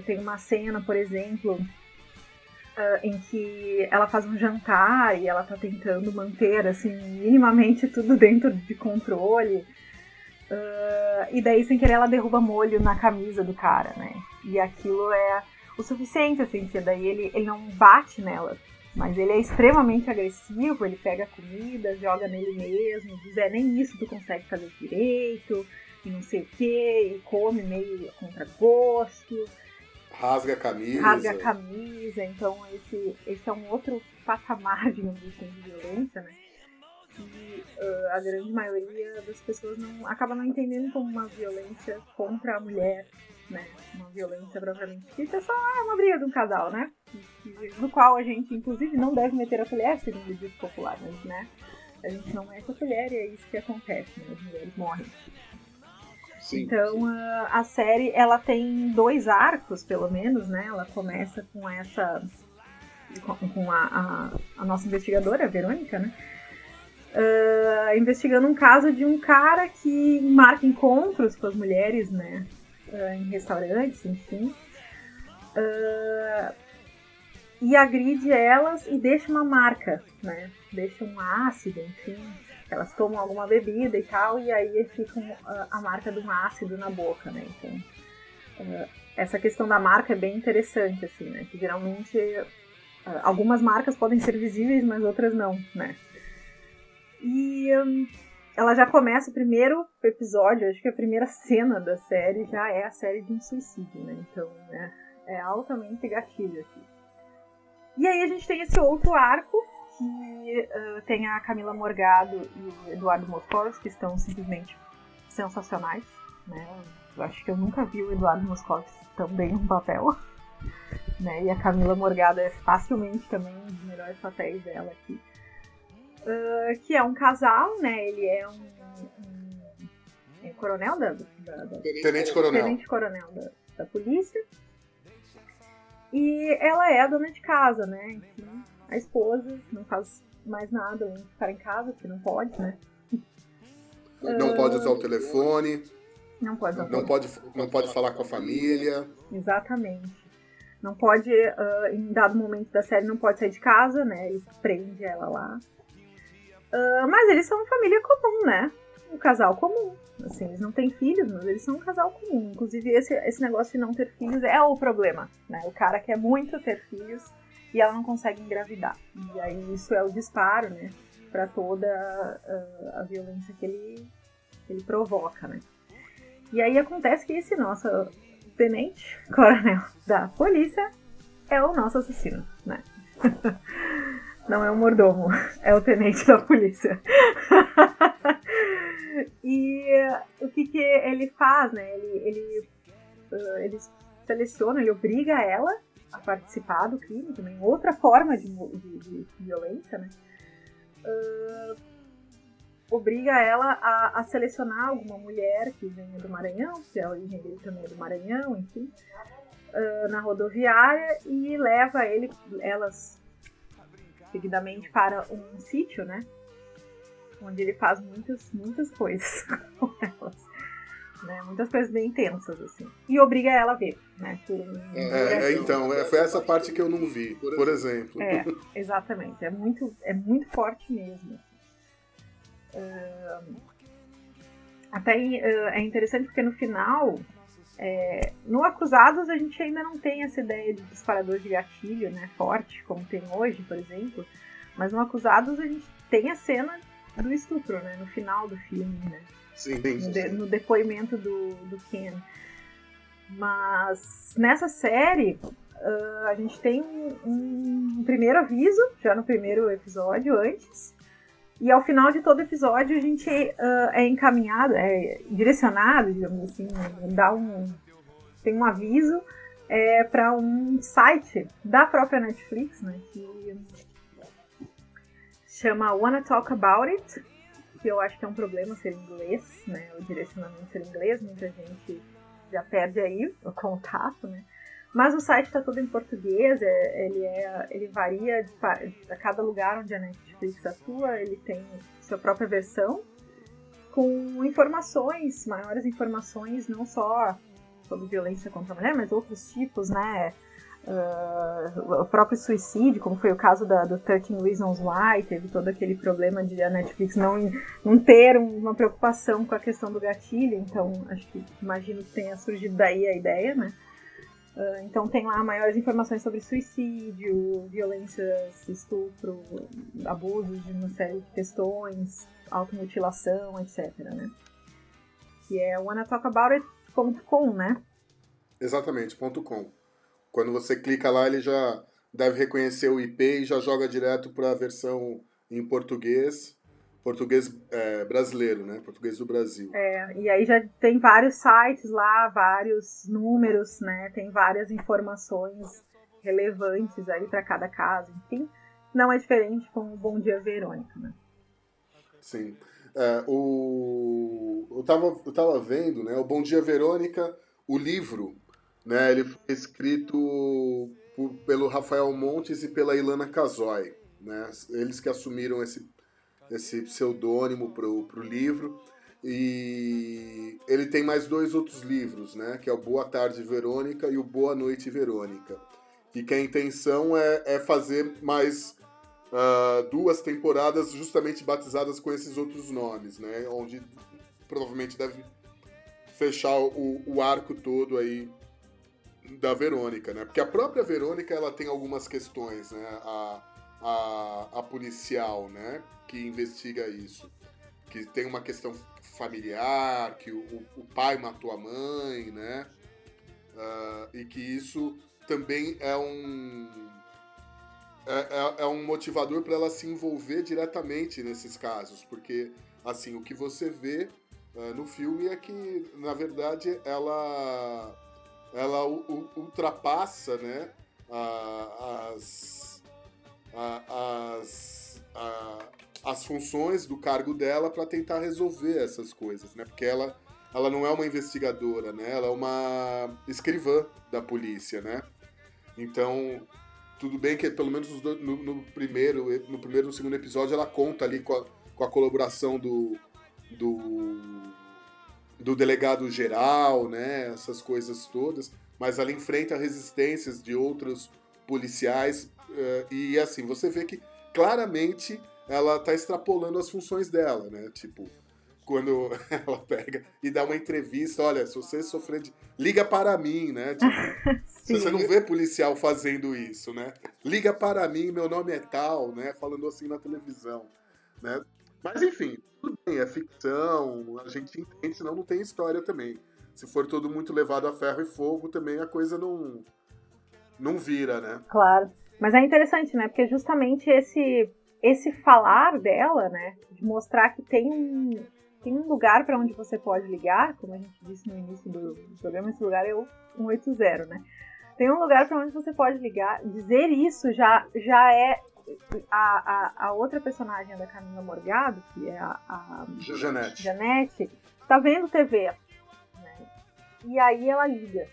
Tem uma cena, por exemplo, uh, em que ela faz um jantar e ela tá tentando manter, assim, minimamente tudo dentro de controle. e daí, sem querer, ela derruba molho na camisa do cara, né? E aquilo é o suficiente, assim, que daí ele, ele não bate nela. Mas ele é extremamente agressivo, ele pega comida, joga nele mesmo, diz, é, nem isso tu consegue fazer direito, e não sei o que, e come meio contra gosto. Rasga a camisa. Rasga a camisa, então esse, esse é um outro patamar, digamos assim, de violência, né? Que uh, a grande maioria das pessoas não acaba não entendendo como uma violência contra a mulher né? Uma violência propriamente dita, é só uma briga de um casal, né? No qual a gente, inclusive, não deve meter a colher, segundo o dito popular, mas, né? A gente não mete a colher e é isso que acontece, né? As mulheres morrem. Sim, então, sim. A, a série, ela tem dois arcos, pelo menos, né? Ela começa com essa... com, com a, a, a nossa investigadora, a Verônica, né? Uh, investigando um caso de um cara que marca encontros com as mulheres, né? Uh, em restaurantes, enfim. Uh, e agride elas e deixa uma marca, né? Deixa um ácido, enfim. Elas tomam alguma bebida e tal, e aí fica uh, a marca de um ácido na boca, né? Então, essa questão da marca é bem interessante, assim, né? Que geralmente algumas marcas podem ser visíveis, mas outras não, né? E um, ela já começa o primeiro episódio, acho que a primeira cena da série já é a série de um suicídio, né? Então né, é altamente gatilho aqui. E aí a gente tem esse outro arco que uh, tem a Camila Morgado e o Eduardo Moscovitz, que estão simplesmente sensacionais, né? Eu acho que eu nunca vi o Eduardo Moscovitz tão bem no papel. Né? E a Camila Morgado é facilmente também um dos melhores papéis dela aqui. Uh, que é um casal, né? Ele é um, um é coronel da, da, da, Tenente Coronel. Tenente Coronel da, da polícia. E ela é a dona de casa, né? Enfim, a esposa não faz mais nada além de ficar em casa, porque não pode, né? Não uh, pode usar o telefone. Não pode usar não pode, não pode falar com a família. Exatamente. Não pode, uh, em dado momento da série, não pode sair de casa, né? Ele prende ela lá. Uh, mas eles são uma família comum, né? Um casal comum. Assim, eles não têm filhos, mas eles são um casal comum. Inclusive, esse, esse negócio de não ter filhos é o problema, né? O cara quer muito ter filhos e ela não consegue engravidar. E aí isso é o disparo, né? Pra toda uh, a violência que ele, que ele provoca, né? E aí acontece que esse nosso tenente, <laughs> coronel da polícia, é o nosso assassino, né? <laughs> Não é o mordomo, <laughs> é o tenente da polícia. <laughs> e o que, que ele faz, né? Ele, ele, uh, ele seleciona, ele obriga ela a participar do crime também, outra forma de, de, de violência, né? Uh, obriga ela a, a, selecionar alguma mulher que venha do Maranhão, que a origem dele também é do Maranhão, enfim, uh, na rodoviária e leva ele, elas seguidamente para um sítio, né? Onde ele faz muitas, muitas coisas <laughs> com elas. né? Muitas coisas bem intensas, assim. E obriga ela a ver, né? Por um, é, é, então, é, foi essa parte que eu não vi, por exemplo. É, <laughs> exatamente. É muito, é muito forte mesmo. Uh, até uh, é interessante porque no final, é, no Acusados a gente ainda não tem essa ideia de disparador de gatilho, né? Forte, como tem hoje, por exemplo. Mas no Acusados a gente tem a cena do estupro, né? No final do filme, né? Sim, no, de, no depoimento do, do Ken. Mas nessa série uh, a gente tem um, um, primeiro aviso, já no primeiro episódio, antes. E ao final de todo episódio a gente uh, é encaminhado, é direcionado, digamos assim, dá um, tem um aviso é, para um site da própria Netflix, né, que chama Wanna Talk About It, que eu acho que é um problema ser inglês, né? O direcionamento ser inglês, muita gente já perde aí o contato, né? Mas o site está todo em português, é, ele, é, ele varia a cada lugar onde a Netflix atua, ele tem sua própria versão, com informações, maiores informações, não só sobre violência contra a mulher, mas outros tipos, né? Uh, o próprio suicídio, como foi o caso da, do 13 Reasons Why, teve todo aquele problema de a Netflix não, não ter uma preocupação com a questão do gatilho, então acho que imagino que tenha surgido daí a ideia, né? Uh, então tem lá maiores informações sobre suicídio, violências, estupro, abusos de uma série de questões, automutilação, etc, né? Que é wannatalkabout.com, né? Exatamente, ponto .com. Quando você clica lá, ele já deve reconhecer o IP e já joga direto para a versão em português, português é, brasileiro, né? Português do Brasil. É, e aí já tem vários sites lá, vários números, né? Tem várias informações relevantes aí para cada caso, enfim. Não é diferente com o Bom Dia Verônica, né? Sim. É, o... eu, tava, eu tava vendo, né? O Bom Dia Verônica, o livro né? Ele foi escrito por, pelo Rafael Montes e pela Ilana Casoy. Né? Eles que assumiram esse, esse pseudônimo para o livro. E ele tem mais dois outros livros, né? Que é o Boa Tarde Verônica e o Boa Noite Verônica. E que a intenção é, é fazer mais uh, duas temporadas justamente batizadas com esses outros nomes, né? Onde provavelmente deve fechar o, o arco todo aí da Verônica, né? Porque a própria Verônica ela tem algumas questões, né? A, a, a policial, né? Que investiga isso. Que tem uma questão familiar, que o, o pai matou a mãe, né? Uh, e que isso também é um é, é, é um motivador para ela se envolver diretamente nesses casos, porque assim o que você vê uh, no filme é que na verdade ela ela ultrapassa né, as, as, as funções do cargo dela para tentar resolver essas coisas, né? Porque ela, ela não é uma investigadora, né? Ela é uma escrivã da polícia, né? Então, tudo bem que pelo menos no, no primeiro, no primeiro e no segundo episódio ela conta ali com a, com a colaboração do, do do delegado geral, né, essas coisas todas, mas ela enfrenta resistências de outros policiais e assim você vê que claramente ela está extrapolando as funções dela, né? Tipo, quando <laughs> ela pega e dá uma entrevista, olha, se você sofrer de... liga para mim, né? Tipo, <laughs> você não vê policial fazendo isso, né? Liga para mim, meu nome é tal, né? Falando assim na televisão, né? Mas enfim, tudo bem, é ficção, a gente entende, senão não tem história também. Se for tudo muito levado a ferro e fogo, também a coisa não, não vira, né? Claro. Mas é interessante, né? Porque justamente esse, esse falar dela, né? De mostrar que tem um, tem um lugar para onde você pode ligar, como a gente disse no início do, do programa, esse lugar é o 180, né? Tem um lugar para onde você pode ligar. Dizer isso já, já é a, a, a, outra personagem da Camila Morgado, que é a, a Janete. Janete, tá vendo TV. Né? E aí ela liga.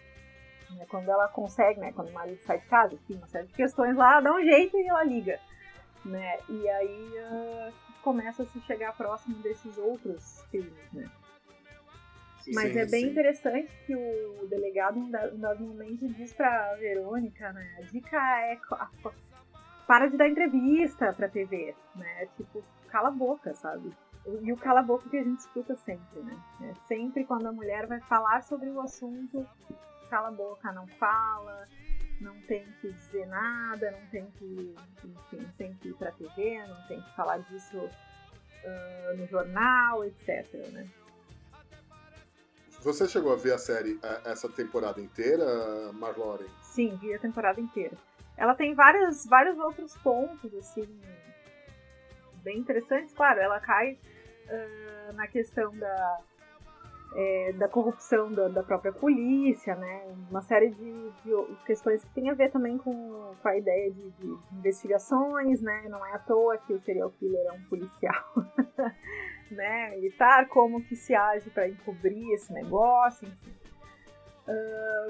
Né? Quando ela consegue, né? Quando o marido sai de casa, enfim, uma série de questões lá, dá um jeito e ela liga. Né? E aí uh, começa a se chegar próximo desses outros filmes, né? Mas sim, é bem sim. interessante que o delegado, em em dado momento, diz pra Verônica, né? A dica é para de dar entrevista pra TV, né? Tipo, cala a boca, sabe? E o cala a boca que a gente escuta sempre, né? É sempre quando a mulher vai falar sobre o assunto, cala a boca, não fala, não tem que dizer nada, não tem que, enfim, tem que ir pra TV, não tem que falar disso ah, no jornal, etc, né? Você chegou a ver a série essa temporada inteira, Marloren? Sim, vi a temporada inteira. Ela tem vários, vários outros pontos, assim, bem interessantes. Claro, ela cai ah, na questão da, é, da corrupção da, da própria polícia, né? Uma série de, de questões que tem a ver também com, com a ideia de, de investigações, né? Não é à toa que o serial killer é um policial, <laughs> né? Militar, como que se age para encobrir esse negócio, enfim. Ah,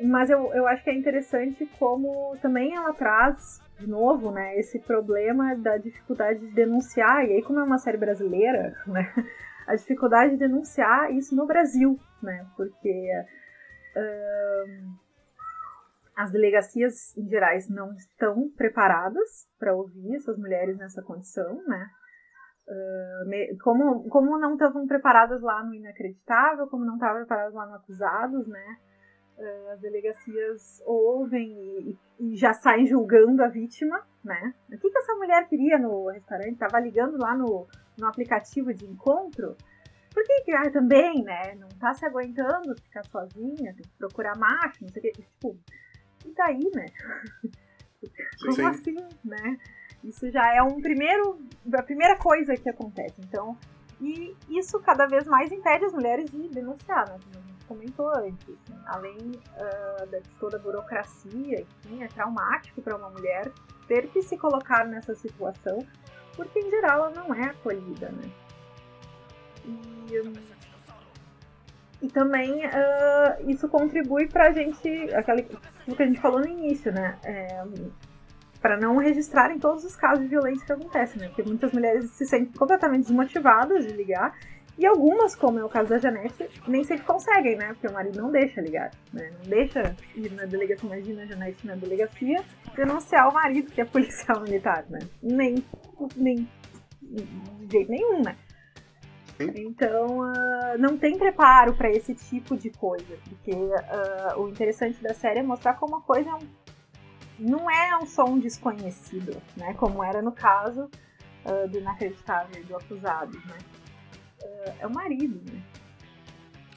mas eu, eu acho que é interessante como também ela traz, de novo, né, esse problema da dificuldade de denunciar, e aí como é uma série brasileira, né, a dificuldade de denunciar isso no Brasil, né, porque as delegacias em gerais não estão preparadas para ouvir essas mulheres nessa condição, né, como, como não estavam preparadas lá no inacreditável, como não estavam preparadas lá no acusados, né, as delegacias ouvem e, e já saem julgando a vítima, né? O que, que essa mulher queria no restaurante? Tava ligando lá no, no aplicativo de encontro? Por que que, ah, também, né? Não tá se aguentando ficar sozinha, tem que procurar macho, não sei o que. Tipo, e daí, né? <laughs> Como Sim. assim, né? Isso já é um primeiro, a primeira coisa que acontece. Então, e isso cada vez mais impede as mulheres de denunciar, né? Como a gente comentou antes. né? Além ah, de toda a burocracia, enfim, é traumático para uma mulher ter que se colocar nessa situação, porque em geral ela não é acolhida, né? E, hum, e também ah, isso contribui pra gente, aquele, aquilo que a gente falou no início, né? É, para não registrarem todos os casos de violência que acontecem, né? Porque muitas mulheres se sentem completamente desmotivadas de ligar. E algumas, como é o caso da Janete, nem sempre conseguem, né? Porque o marido não deixa ligar, né? Não deixa ir na delegacia, imagina a Janete na delegacia, denunciar o marido, que é policial militar, né? Nem, nem de jeito nenhum, né? Sim. Então, ah, não tem preparo para esse tipo de coisa, porque ah, o interessante da série é mostrar como a coisa é não é um som desconhecido, né? Como era no caso ah, do inacreditável do acusado, né? É o marido, né?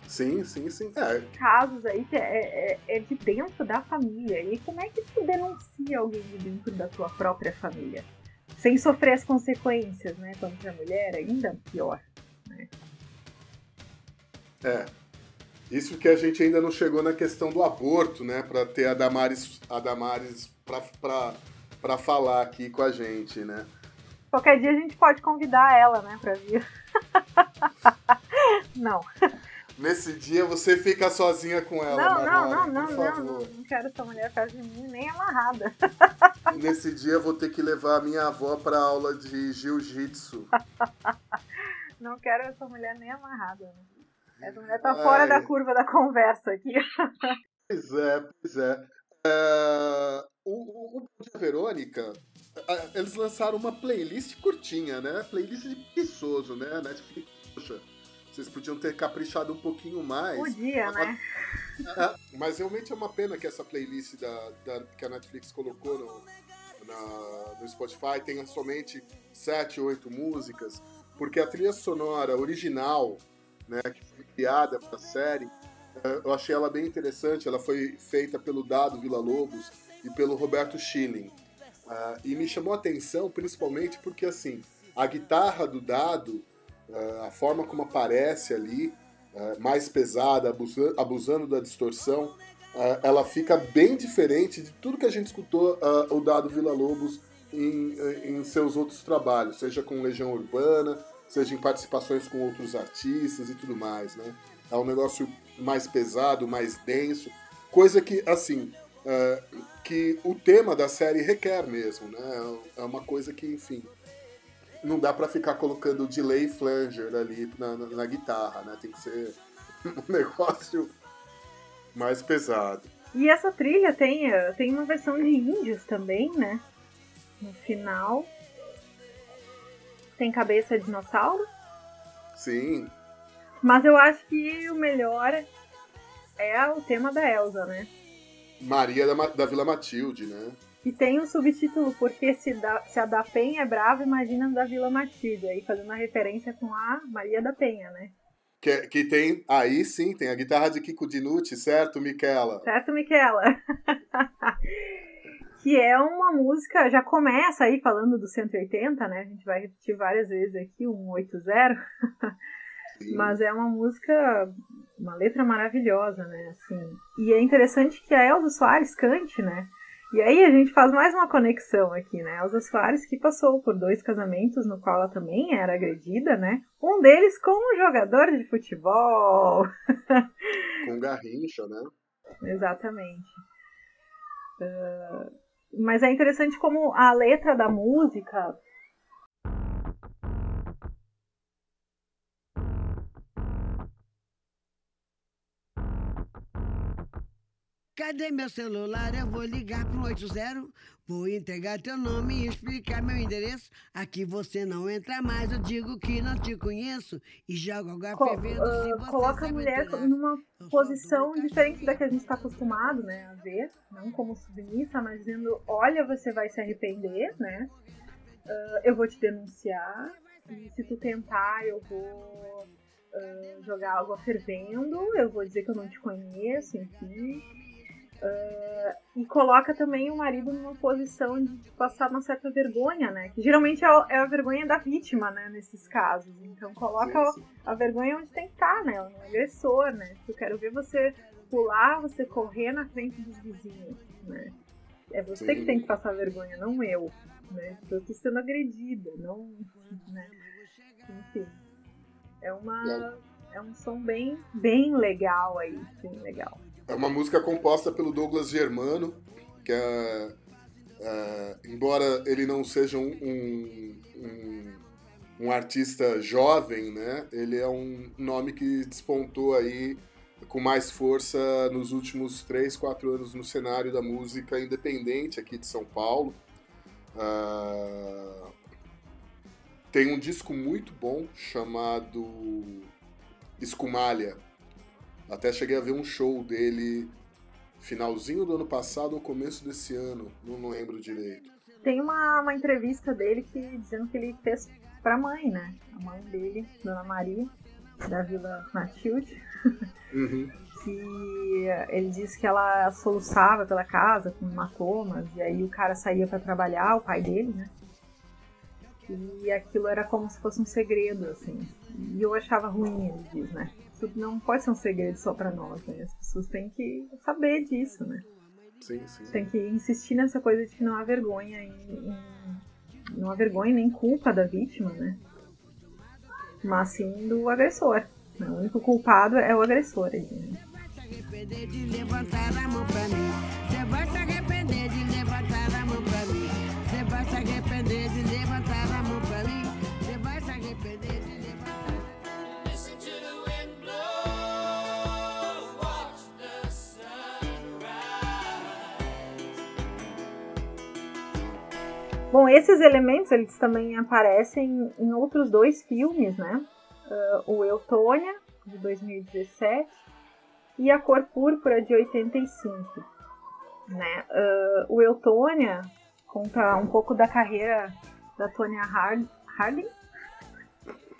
Sim, sim, sim. É, Casos aí que é, é- é de dentro da família. E como é que tu denuncia alguém de dentro da tua própria família? Sem sofrer as consequências, né? Contra a mulher, ainda pior. é. Isso que a gente ainda não chegou na questão do aborto, né? Pra ter a Damares, a Damares pra, pra, pra falar aqui com a gente, né? Qualquer dia a gente pode convidar ela, né, pra vir. <laughs> não. Nesse dia você fica sozinha com ela, Não, não, Marlon, não, não, não, não, não quero essa mulher perto de mim, nem amarrada. Nesse dia eu vou ter que levar a minha avó pra aula de jiu-jitsu. <laughs> Não quero essa mulher nem amarrada. Né? Essa mulher tá Ai. fora da curva da conversa aqui. Pois é, pois é. É, o, o, o Verônica, eles lançaram uma playlist curtinha, né? Playlist de preguiçoso, né? Netflix, poxa, vocês podiam ter caprichado um pouquinho mais. Podia, né? É, mas realmente é uma pena que essa playlist da, da- que a Netflix colocou no, na- no Spotify tenha somente sete, oito músicas, porque a trilha sonora original, né, que foi criada para a série, é, eu achei ela bem interessante. Ela foi feita pelo Dado Vila Lobos e pelo Roberto Schilling. Ah, e me chamou a atenção principalmente porque assim a guitarra do Dado, ah, a forma como aparece ali, ah, mais pesada, abusa- abusando da distorção, ela fica bem diferente de tudo que a gente escutou o Dado Vila Lobos em, em seus outros trabalhos, seja com Legião Urbana, seja em participações com outros artistas e tudo mais, né? É um negócio mais pesado, mais denso, coisa que, assim, é, que o tema da série requer mesmo, né? É uma coisa que, enfim, não dá pra ficar colocando delay flanger ali na, na- na guitarra, né? Tem que ser <laughs> um negócio mais pesado. E essa trilha tem, tem uma versão de índios também, né? No final. Tem cabeça de dinossauro. Sim. Mas eu acho que o melhor é o tema da Elsa, né? Maria da, da Vila Matilde, né? E tem um subtítulo, porque se, da, se a da Penha é brava, imagina a da Vila Matilde. Aí fazendo uma referência com a Maria da Penha, né? Que, que tem, aí sim, tem a guitarra de Kiko Dinucci, certo, Miquela? Certo, Miquela? <laughs> que é uma música, já começa aí falando do 180, né? A gente vai repetir várias vezes aqui, 180. <laughs> Mas é uma música, uma letra maravilhosa, né? Assim, e é interessante que a Elza Soares cante, né? E aí a gente faz mais uma conexão aqui, né? Elza Soares que passou por dois casamentos no qual ela também era agredida, né? Um deles com um jogador de futebol. <laughs> Com Garrincha, né? Exatamente. Uh, mas é interessante como a letra da música Cadê meu celular? Eu vou ligar pro 80. Vou entregar teu nome e explicar meu endereço. Aqui você não entra mais, eu digo que não te conheço. E jogo água Co fervendo uh, se você Coloca a mulher aturar. numa posição diferente da que a gente está acostumado né, a ver. Não como submissa, mas dizendo: olha, você vai se arrepender, né? Uh, eu vou te denunciar. E se tu tentar, eu vou uh, jogar água fervendo. Eu vou dizer que eu não te conheço, enfim. Uh, e coloca também o marido numa posição de passar uma certa vergonha, né? Que geralmente é a, é a vergonha da vítima, né? Nesses casos. Então coloca sim, sim. A, vergonha onde tem que estar, né? No agressor, né? Eu quero ver você pular, você correr na frente dos vizinhos, né? É você sim. que tem que passar vergonha, não eu, né? Eu tô sendo agredida, não, né? Enfim, é uma, é um som bem, bem legal aí, bem legal. É uma música composta pelo Douglas Germano, que é, é embora ele não seja um, um, um, artista jovem, né? Ele é um nome que despontou aí com mais força nos últimos 3, 4 anos no cenário da música independente aqui de São Paulo. Uh, tem um disco muito bom chamado Escumalha, até cheguei a ver um show dele finalzinho do ano passado ou começo desse ano, não, lembro direito. Tem uma, uma entrevista dele que dizendo que ele fez pra mãe, né? A mãe dele, Dona Maria, da Vila Matilde. Uhum. <laughs> que ele disse que ela soluçava pela casa com hematomas, e aí o cara saía para trabalhar, o pai dele, né? E aquilo era como se fosse um segredo, assim. E eu achava ruim, ele diz, né? Isso não pode ser um segredo só para nós, né? As pessoas têm que saber disso, né? Sim, sim. Tem que insistir nessa coisa de que não há vergonha em, em, não há vergonha nem culpa da vítima, né? Mas sim do agressor. Né? O único culpado é o agressor aí, né? Você vai se arrepender de levantar a mão pra mim. Você vai se arrepender Bom, esses elementos eles também aparecem em outros dois filmes, né? Uh, o Eutônia, de 2017, e A Cor Púrpura, de 85. Né? Uh, o Eutônia conta um pouco da carreira da Tonya Hard Harding,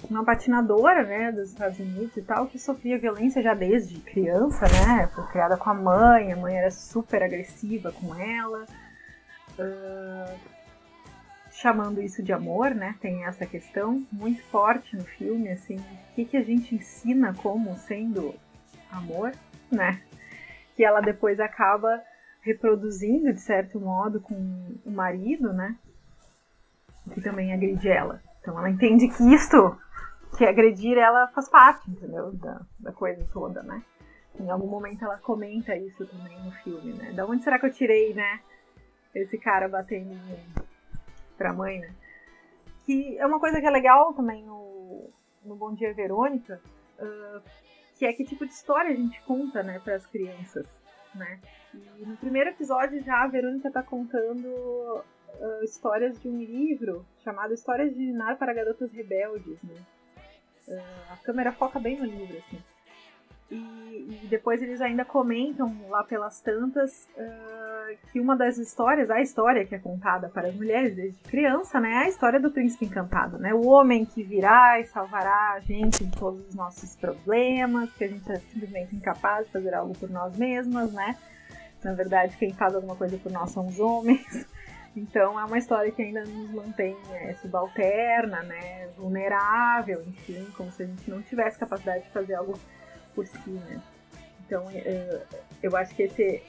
uma patinadora né, dos Estados Unidos e tal, que sofria violência já desde criança, né? Foi criada com a mãe, a mãe era super agressiva com ela. Uh, chamando isso de amor, né? Tem essa questão muito forte no filme, assim, o que, que a gente ensina como sendo amor, né? Que ela depois acaba reproduzindo, de certo modo, com o marido, né? Que também agride ela. Então ela entende que isto, que agredir ela faz parte, entendeu? Da, da coisa toda, né? Em algum momento ela comenta isso também no filme, né? Da onde será que eu tirei, né? Esse cara batendo em mim pra mãe, né? Que é uma coisa que é legal também no, no Bom Dia Verônica, uh, que é que tipo de história a gente conta, né, as crianças, né? E no primeiro episódio já a Verônica está contando uh, histórias de um livro chamado Histórias de Dinar para Garotas Rebeldes, né? Uh, a câmera foca bem no livro, assim. E, e, depois eles ainda comentam lá pelas tantas uh, que uma das histórias, a história que é contada para as mulheres desde criança, né, é a história do príncipe encantado, né, o homem que virá e salvará a gente de todos os nossos problemas, que a gente é simplesmente incapaz de fazer algo por nós mesmas, né. Na verdade, quem faz alguma coisa por nós são os homens. <laughs> Então é uma história que ainda nos mantém é, subalterna, né, vulnerável, enfim, como se a gente não tivesse capacidade de fazer algo por si, né? Então, é, eu acho que esse,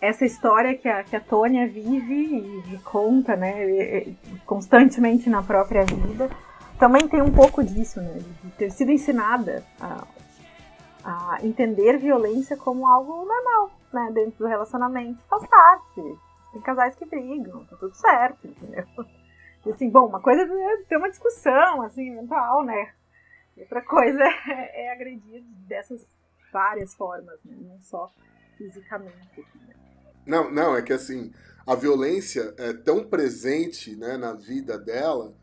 essa história que a, que a Tônia vive e, conta, né, constantemente na própria vida, também tem um pouco disso, né, de ter sido ensinada a, a entender violência como algo normal, né, dentro do relacionamento. Faz parte. Tem casais que brigam, tá tudo certo, entendeu? E assim, bom, uma coisa é ter uma discussão, assim, mental, né? Outra coisa é, <laughs> é agredir dessas várias formas, né? não só fisicamente. Né? Não, não, é que assim, a violência é tão presente né, na vida dela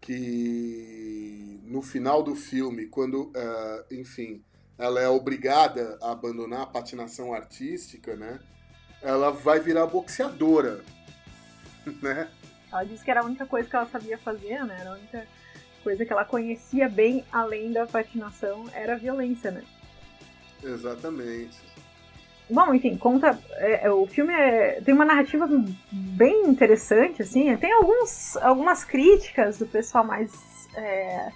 que no final do filme, quando, uh, enfim, ela é obrigada a abandonar a patinação artística, né? Ela vai virar boxeadora, <laughs> né? Ela disse que era a única coisa que ela sabia fazer, né? Era a única coisa que ela conhecia bem além da patinação era a violência, né? Exatamente. Bom, enfim, conta. É, é, o filme é, tem uma narrativa bem interessante, assim. Tem alguns, algumas críticas do pessoal mais é,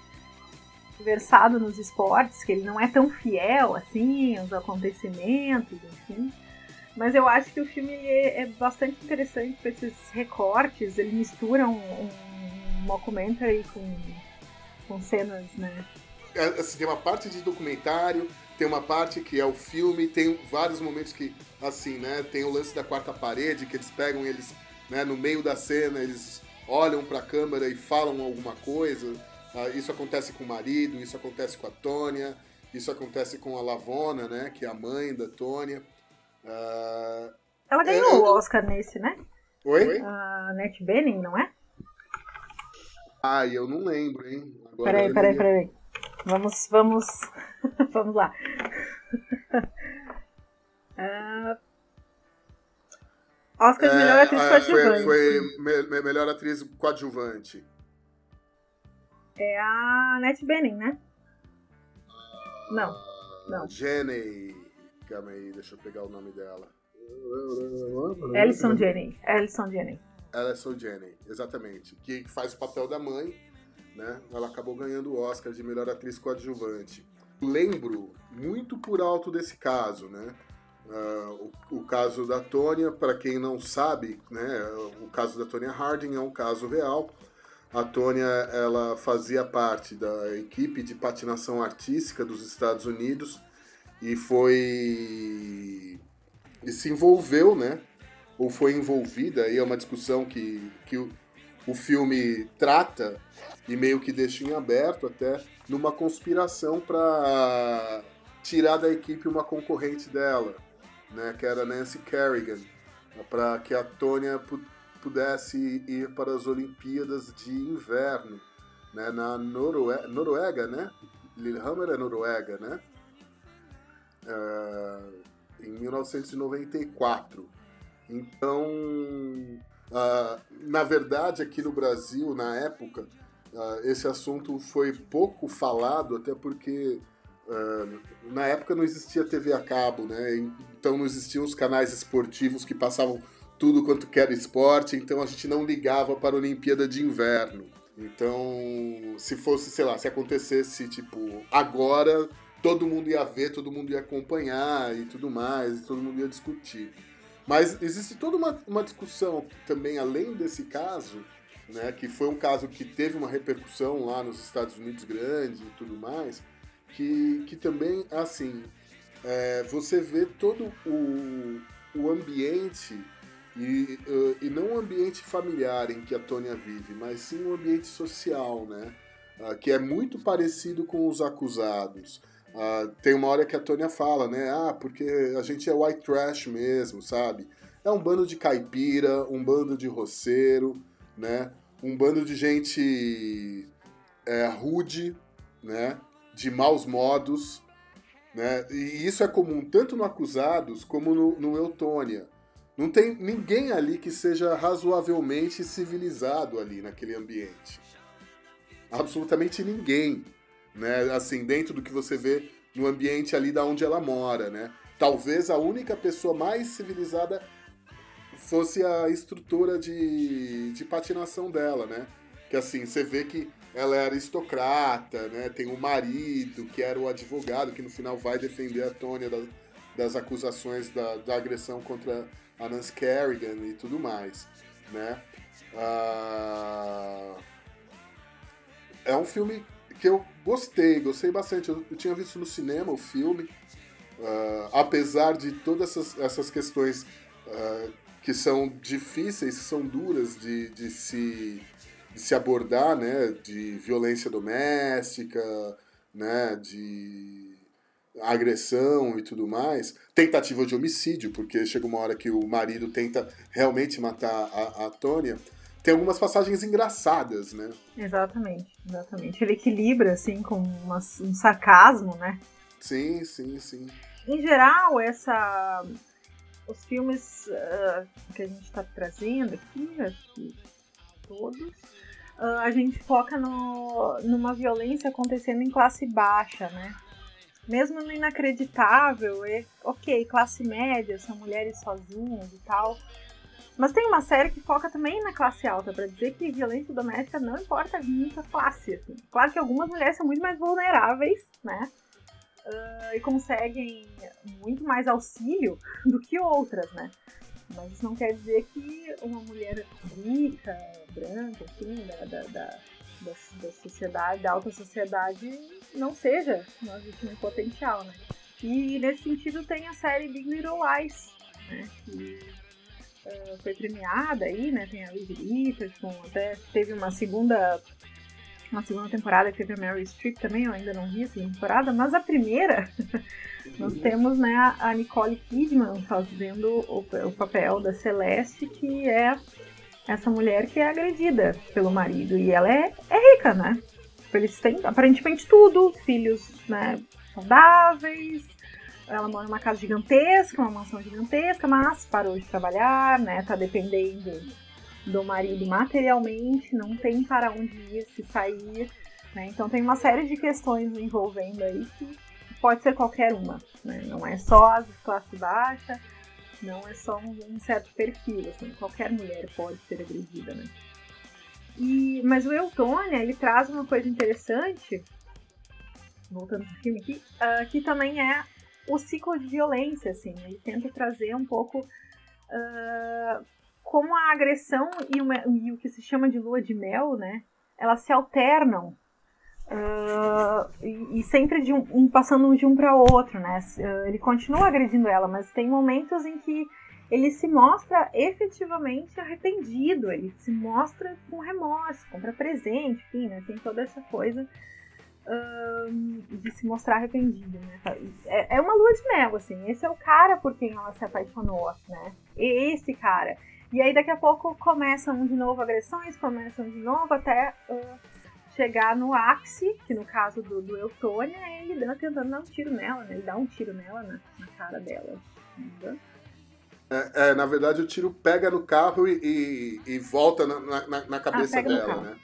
versado nos esportes, que ele não é tão fiel assim aos acontecimentos, enfim. Mas eu acho que o filme é, é bastante interessante com esses recortes. Ele mistura um, um mockumentary com, com cenas, né? É, assim, tem uma parte de documentário, tem uma parte que é o filme, tem vários momentos que, assim, né? Tem o lance da quarta parede, que eles pegam eles, né, no meio da cena, eles olham para a câmera e falam alguma coisa. Uh, isso acontece com o marido, isso acontece com a Tônia, isso acontece com a Lavona, né? Que é a mãe da Tônia. Uh, Ela ganhou é, o Oscar nesse, né? Oi? A Net Benning, não é? Ai, eu não lembro, hein? Agora peraí, peraí, peraí. Vamos, vamos, <laughs> vamos lá. Uh, <laughs> Oscar de é, melhor atriz é, coadjuvante. Foi, foi me, melhor atriz coadjuvante. É a Annette Bening, né? Não, não. Jenny. Calma aí, deixa eu pegar o nome dela. Alison Jenny. Alison Jenny. Alison Jenny, exatamente. Que faz o papel da mãe né? Ela acabou ganhando o Oscar de melhor atriz coadjuvante. Lembro muito por alto desse caso, né? Uh, o, o, caso da Tônia, para quem não sabe, né, o caso da Tônia Harding é um caso real. A Tônia ela fazia parte da equipe de patinação artística dos Estados Unidos e foi e se envolveu, né? Ou foi envolvida, aí é uma discussão que, que o, o filme trata e meio que deixa em aberto até numa conspiração para tirar da equipe uma concorrente dela, né, que era Nancy Kerrigan, para que a Tônia pudesse ir para as Olimpíadas de Inverno, né, na Noruega, Noruega né? Lillehammer é Noruega, né? Uh, em 1994. Então, uh, na verdade, aqui no Brasil, na época, Uh, esse assunto foi pouco falado, até porque uh, na época não existia TV a cabo, né? Então não existiam os canais esportivos que passavam tudo quanto era esporte, então a gente não ligava para a Olimpíada de Inverno. Então, se fosse, sei lá, se acontecesse, tipo, agora, todo mundo ia ver, todo mundo ia acompanhar e tudo mais, e todo mundo ia discutir. Mas existe toda uma, uma discussão também, além desse caso, né, que foi um caso que teve uma repercussão lá nos Estados Unidos grande e tudo mais, que, que também, assim, é, você vê todo o, o ambiente, e, uh, e não o ambiente familiar em que a Tônia vive, mas sim o ambiente social, né, uh, que é muito parecido com os acusados. Uh, tem uma hora que a Tônia fala, né? Ah, porque a gente é white trash mesmo, sabe? É um bando de caipira, um bando de roceiro, né? Um bando de gente é, rude, né? De maus modos, né? E isso é comum tanto no Acusados como no, no Eutônia. Não tem ninguém ali que seja razoavelmente civilizado ali naquele ambiente. Absolutamente ninguém né? Assim, dentro do que você vê no ambiente ali da onde ela mora, né? Talvez a única pessoa mais civilizada fosse a instrutora de, de patinação dela, né? Que assim, você vê que ela é aristocrata, né? Tem um marido que era o advogado que no final vai defender a Tônia das, das acusações da, da agressão contra a Nancy Kerrigan e tudo mais, né? Ah, é um filme que eu gostei, gostei bastante. Eu, eu tinha visto no cinema o filme, uh, apesar de todas essas, essas questões uh, que são difíceis, que são duras de, de, se, de se abordar, né? De violência doméstica, né? De agressão e tudo mais, tentativa de homicídio, porque chega uma hora que o marido tenta realmente matar a, a Tônia tem algumas passagens engraçadas, né? Exatamente, exatamente. Ele equilibra, assim, com uma, um sarcasmo, né? Sim, sim, sim. Em geral, essa... Os filmes uh, que a gente está trazendo aqui, acho que todos, uh, a gente foca no, numa violência acontecendo em classe baixa, né? Mesmo no inacreditável, é, ok, classe média, são mulheres sozinhas e tal, mas tem uma série que foca também na classe alta, para dizer que violência doméstica não importa muito a classe. Assim. Claro que algumas mulheres são muito mais vulneráveis, né? Uh, e conseguem muito mais auxílio <laughs> do que outras, né? Mas isso não quer dizer que uma mulher rica, branca, assim, da, da, da, da, da sociedade, da alta sociedade, não seja uma vítima potencial, né? E nesse sentido tem a série Big Little Lies, né? Que uh, foi premiada aí, né? Tem a Liz Richardson, até teve uma segunda uma segunda temporada que teve a Mary Streep também, eu ainda não vi essa temporada, mas a primeira <laughs> nós temos né, a Nicole Kidman fazendo o, o, papel da Celeste, que é essa mulher que é agredida pelo marido. E ela é, é rica, né? Eles têm aparentemente tudo, filhos né, saudáveis, ela mora numa casa gigantesca, uma mansão gigantesca, mas parou de trabalhar, né? Tá dependendo do marido materialmente, não tem para onde ir, se sair, né? Então tem uma série de questões envolvendo aí que pode ser qualquer uma, né? Não é só as classe baixa, não é só um, um certo perfil, assim, qualquer mulher pode ser agredida, né? E, mas o Eutônia, ele traz uma coisa interessante, voltando pro filme aqui, uh, que também é o ciclo de violência, assim. Ele tenta trazer um pouco uh, como a agressão e, uma, e, o que se chama de lua de mel, né? Elas se alternam uh, e, e, sempre de um, um, passando de um para outro, né? Uh, ele continua agredindo ela, mas tem momentos em que ele se mostra efetivamente arrependido, ele se mostra com remorso, compra presente, enfim, né? Tem toda essa coisa de se mostrar arrependido, né? É, é uma lua de mel, assim. Esse é o cara por quem ela se apaixonou, né? Esse cara. E aí daqui a pouco começam de novo agressões, começam de novo até uh, chegar no ápice, que no caso do, do Eutônia, é ele dando, tentando dar um tiro nela, né? Ele dá um tiro nela na, na cara dela. É, é, na verdade o tiro pega no carro e, e, e volta na, na, na cabeça ah, dela, né?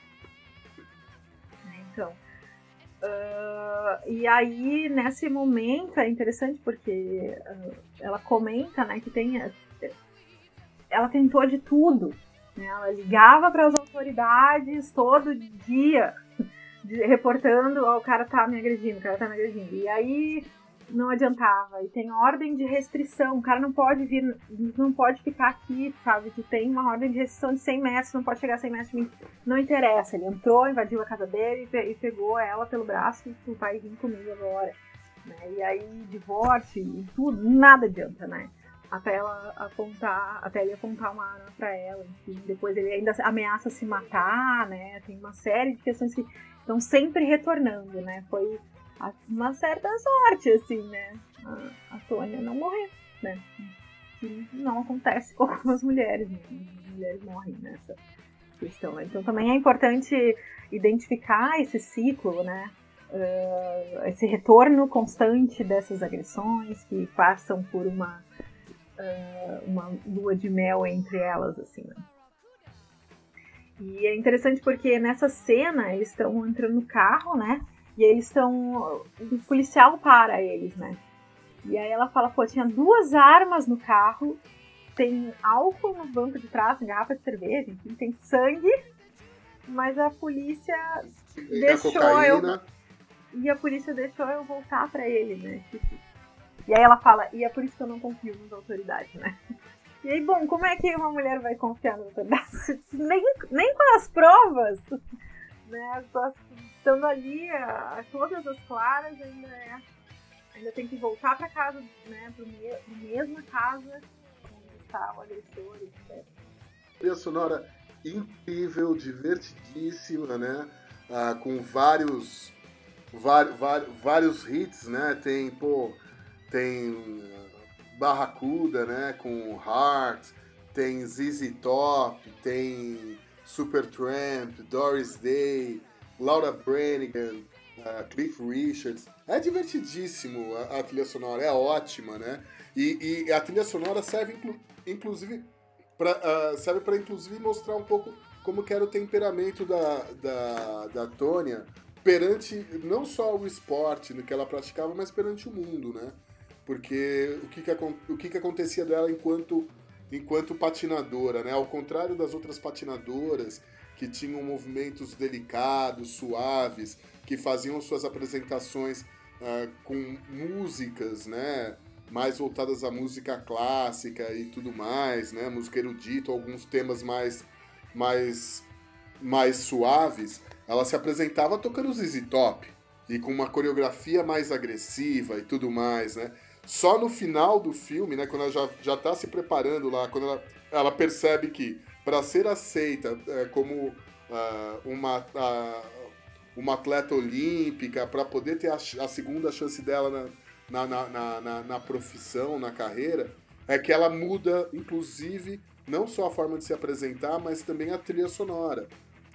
Uh, e aí, nesse momento, é interessante porque uh, ela comenta né, que tem. Ela tentou de tudo. Né? Ela ligava para as autoridades todo dia, de, reportando: oh, o cara tá me agredindo, o cara tá me agredindo. E aí não adiantava. E tem ordem de restrição. O cara não pode vir, não pode ficar aqui, sabe? Tu tem uma ordem de restrição de 100 metros, não pode chegar a 100 metros de mim. Não interessa. Ele entrou, invadiu a casa dele e pegou ela pelo braço e tu vai vir comigo agora. Né? E aí, divórcio e tudo, nada adianta, né? Até ela apontar, até ele apontar uma arma para ela, enfim, depois ele ainda ameaça se matar, né? Tem uma série de questões que estão sempre retornando, né? Foi uma certa sorte, assim, né? A, a Tônia não morreu, né? Que não acontece com algumas mulheres, né? As mulheres morrem nessa questão. Né? Então também é importante identificar esse ciclo, né? Uh, esse retorno constante dessas agressões que passam por uma, uh, uma lua de mel entre elas, assim, né? E é interessante porque nessa cena eles estão entrando no carro, né? E eles estão. O policial para eles, né? E aí ela fala, pô, tinha duas armas no carro, tem álcool no banco de trás, garrafa de cerveja, enfim, tem sangue, mas a polícia deixou eu. E a polícia deixou eu voltar pra ele, né? E aí ela fala, e é por isso que eu não confio nas autoridades, né? E aí, bom, como é que uma mulher vai confiar nas autoridades? <laughs> Nem, nem com as provas, né? Só estando ali, a, a todas as claras, ainda é. Ainda tem que voltar pra casa, né? Pro, me, pro mesma casa onde está o agressor, etc. trilha sonora incrível, divertidíssima, né? Ah, com vários, vários, vários hits, né? Tem, pô, tem ah, Barracuda, né? Com Heart, tem ZZ Top, tem Supertramp, Doris Day, Laura Branigan, ah, Cliff Richards. É divertidíssimo a, a trilha sonora, é ótima, né? E, e a trilha sonora serve, inclu- inclusive, pra, ah, serve para inclusive mostrar um pouco como que era o temperamento da, da, da Tônia perante não só o esporte no que ela praticava, mas perante o mundo, né? Porque o que, que, o que, que acontecia dela enquanto, enquanto patinadora, né? Ao contrário das outras patinadoras que tinham movimentos delicados, suaves, que faziam suas apresentações ah, com músicas, né? mais voltadas à música clássica e tudo mais, né? Música erudita, alguns temas mais, mais, mais suaves. Ela se apresentava tocando ZZ Top e com uma coreografia mais agressiva e tudo mais, né? Só no final do filme, né? Quando ela já, já tá se preparando lá, quando ela, ela percebe que para ser aceita é, como ah, uma, ah, uma atleta olímpica, para poder ter a, a segunda chance dela na, na, na, na, na, profissão, na carreira, é que ela muda, inclusive, não só a forma de se apresentar, mas também a trilha sonora.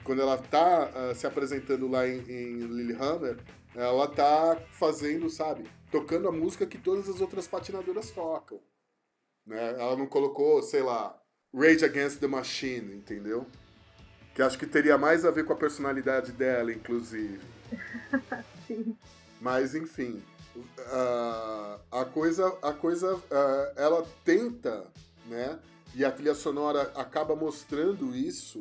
Quando ela tá ah, se apresentando lá em, em Lillehammer, ela tá fazendo, sabe, tocando a música que todas as outras patinadoras tocam. Né? Ela não colocou, sei lá, Rage Against the Machine, entendeu? Que acho que teria mais a ver com a personalidade dela, inclusive. <laughs> Sim. Mas enfim, ah, a coisa, a coisa, ah, ela tenta, né? E a trilha sonora acaba mostrando isso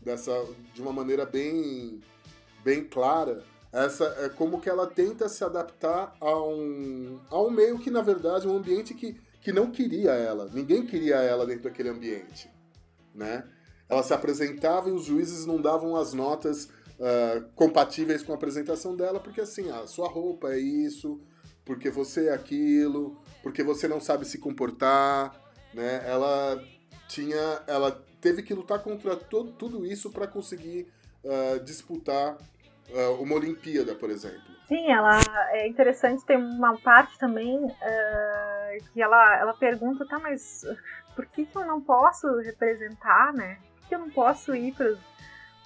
dessa de uma maneira bem, bem clara. Essa é como que ela tenta se adaptar a um, a um meio que na verdade é um ambiente que, que não queria ela. Ninguém queria ela dentro daquele ambiente, né? Ela se apresentava e os juízes não davam as notas ah, compatíveis com a apresentação dela, porque assim, a sua roupa é isso, porque você é aquilo, porque você não sabe se comportar, né? Ela tinha, ela teve que lutar contra todo, tudo isso para conseguir ah, disputar ah, uma Olimpíada, por exemplo. Sim, ela é interessante, tem uma parte também eh, que ela, ela pergunta, tá, mas por que, que eu não posso representar, né? Por que eu não posso ir para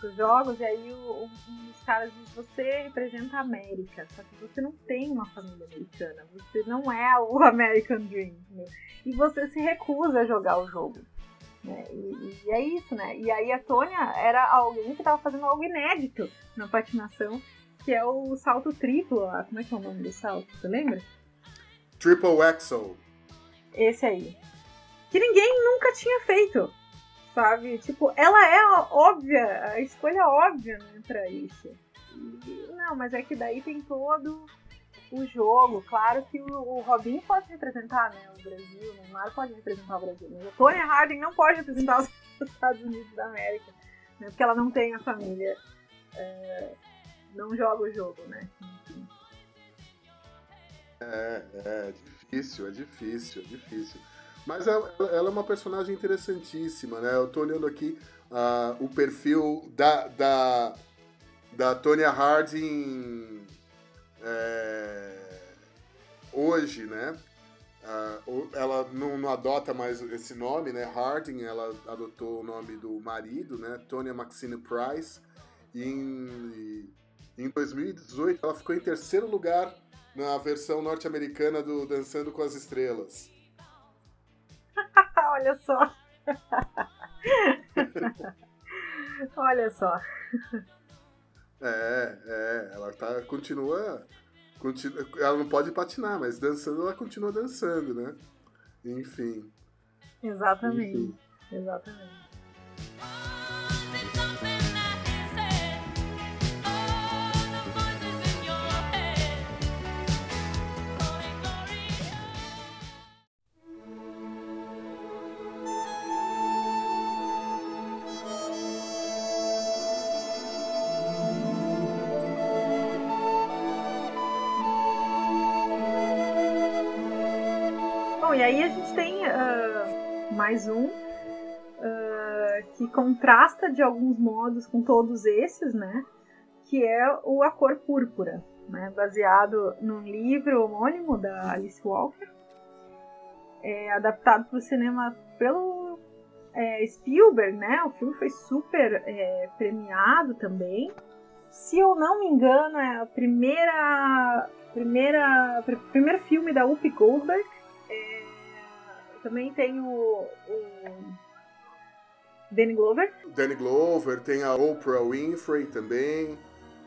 os jogos? E aí o- um dos caras diz, você representa a América, só que você não tem uma família americana, você não é o <laughs> American Dream, né? E você se recusa a jogar o jogo. Né? E, e é isso, né? E aí a Tônia era alguém que estava fazendo algo inédito na patinação, que é o salto triplo lá. Como é que é o nome do salto? Você lembra? Triple Axel. Esse aí. Que ninguém nunca tinha feito. Sabe? Tipo, ela é a óbvia, a escolha óbvia, né, pra isso. E, não, mas é que daí tem todo o jogo. Claro que o, Robinho pode representar, né, o Brasil, o Neymar pode representar o Brasil. Mas a Tony Harding não pode representar <laughs> os Estados Unidos da América. Né, porque ela não tem a família. é, não joga o jogo, né? É, é difícil, é difícil, é difícil. Mas ela, ela é uma personagem interessantíssima, né? Eu tô olhando aqui ah, o perfil da, da, da Tonya Harding é, hoje, né? Ela não, não, adota mais esse nome, né? Harding, ela adotou o nome do marido, né? Tonya Maxine Price. E em, em 2018 ela ficou em terceiro lugar na versão norte-americana do Dançando com as Estrelas. <laughs> Olha só. <laughs> Olha só. É, é, ela tá, continua, continua. Ela não pode patinar, mas dançando ela continua dançando, né? Enfim. Exatamente. Enfim. Exatamente. Mais um uh, que contrasta de alguns modos com todos esses, né? Que é o A Cor Púrpura, né? baseado num livro homônimo da Alice Walker, é, adaptado para o cinema pelo é, Spielberg, né? O filme foi super é, premiado também. Se eu não me engano, é a primeira, primeira, primeiro filme da Whoopi Goldberg. Também tem o, o Danny Glover. Danny Glover, tem a Oprah Winfrey também,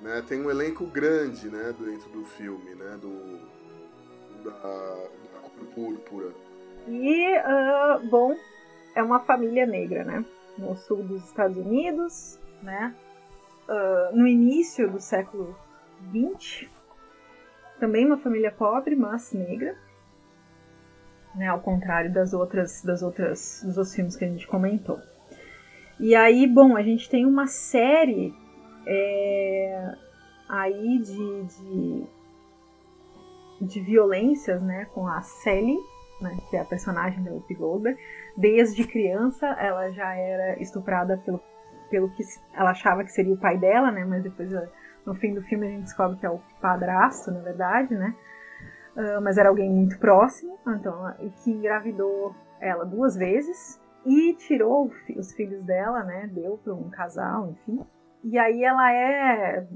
né? Tem um elenco grande, né, dentro do filme, né, do da, da Púrpura. E, uh, bom, é uma família negra, né, no sul dos Estados Unidos, né, uh, no início do século XX, também uma família pobre, mas negra né, ao contrário das outras, das outras, dos outros filmes que a gente comentou. E aí, bom, a gente tem uma série é, aí de, de, de, violências, né, com a Sally, né, que é a personagem da Goldberg. Desde criança, ela já era estuprada pelo, pelo que ela achava que seria o pai dela, né, mas depois, no fim do filme, a gente descobre que é o padrasto, na verdade, né. Uh, mas era alguém muito próximo, então, e que engravidou ela duas vezes e tirou os filhos dela, né? Deu para um casal, enfim. E aí ela é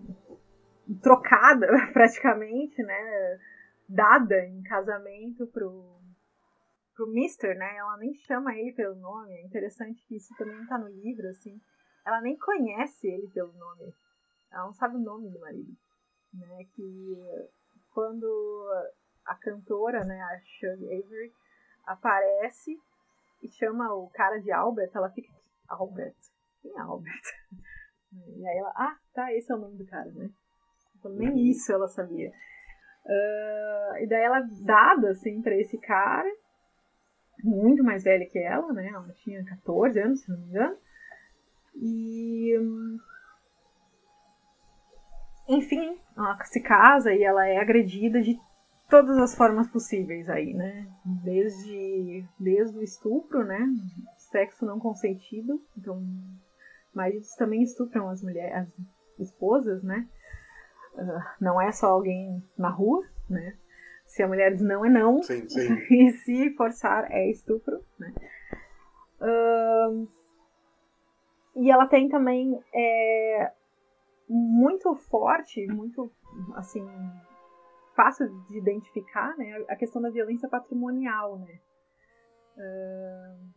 trocada <laughs> praticamente, né? Dada em casamento pro pro Mister, né? Ela nem chama ele pelo nome. É interessante que isso também tá no livro, assim. Ela nem conhece ele pelo nome. Ela não sabe o nome do marido, né? Que quando a cantora, né, a Shirley Avery, aparece e chama o cara de Albert, ela fica, Albert? Quem é Albert? <laughs> E aí ela, ah, tá, esse é o nome do cara, né? Então, nem uhum. isso ela sabia. Uh, e daí ela dada, assim, pra esse cara, muito mais velha que ela, né? Ela tinha 14 anos, se não me engano. E. Enfim, ela se casa e ela é agredida de todas as formas possíveis aí, né? Desde, desde o estupro, né? Sexo não consentido. Então, maridos também estupram as mulheres, as esposas, né? Uh, não é só alguém na rua, né? Se a mulher diz não, é não. Sim, sim. <laughs> e se forçar, é estupro, né? Uh, e ela tem também é, muito forte, muito, assim, fácil de identificar, né, a questão da violência patrimonial, né. Uh,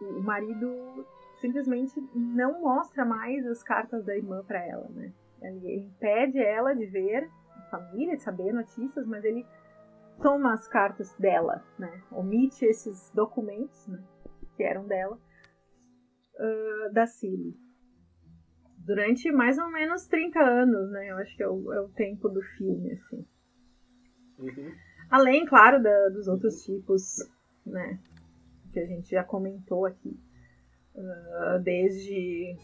o marido simplesmente não mostra mais as cartas da irmã para ela, né. Ele impede ela de ver a família, de saber notícias, mas ele toma as cartas dela, né, omite esses documentos, né, que eram dela, uh, da Cilly durante mais ou menos 30 anos, né? Eu acho que é o, é o tempo do filme, assim. Uhum. Além, claro, da, dos outros tipos, né? Que a gente já comentou aqui. Uh, desde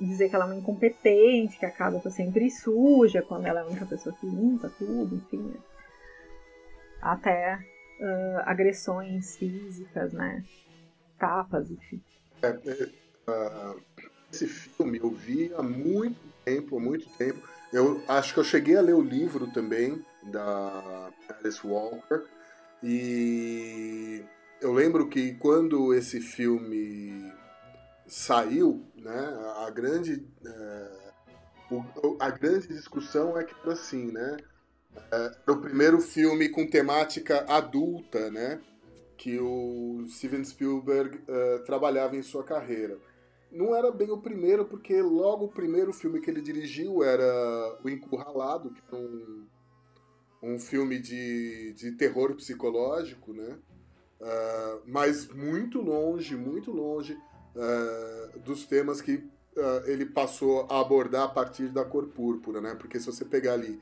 dizer que ela é uma incompetente, que a casa tá sempre suja, quando ela é a única pessoa que limpa tudo, enfim. Né? Até uh, agressões físicas, né? Tapas, enfim. É, é, uh esse filme. Eu vi há muito tempo, há muito tempo. Eu acho que eu cheguei a ler o livro também da Alice Walker. E eu lembro que quando esse filme saiu, né, a grande é, a grande discussão é que era assim, né, é, o primeiro filme com temática adulta, né, que o Steven Spielberg é, trabalhava em sua carreira não era bem o primeiro, porque logo o primeiro filme que ele dirigiu era O Encurralado, que é um, um filme de, de terror psicológico, né? Uh, mas muito longe, muito longe uh, dos temas que uh, ele passou a abordar a partir da Cor Púrpura, né? Porque se você pegar ali,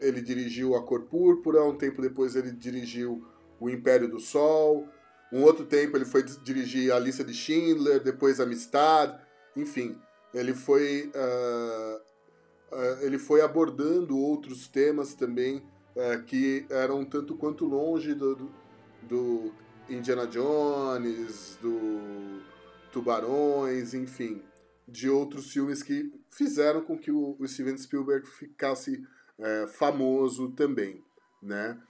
ele dirigiu a Cor Púrpura, um tempo depois ele dirigiu O Império do Sol, um outro tempo ele foi dirigir a lista de Schindler, depois Amistad, enfim, ele foi uh, uh, ele foi abordando outros temas também uh, que eram tanto quanto longe do, do, Indiana Jones, do Tubarões, enfim, de outros filmes que fizeram com que o, o Steven Spielberg ficasse eh, famoso também, né?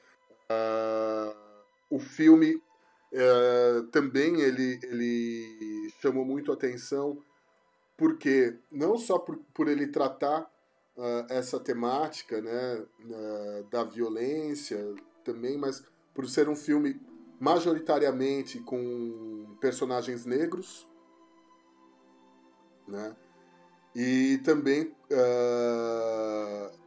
o filme é, também ele, ele chamou muito atenção porque não só por, por ele tratar uh, essa temática né, uh, da violência também, mas por ser um filme majoritariamente com personagens negros, né? E também uh,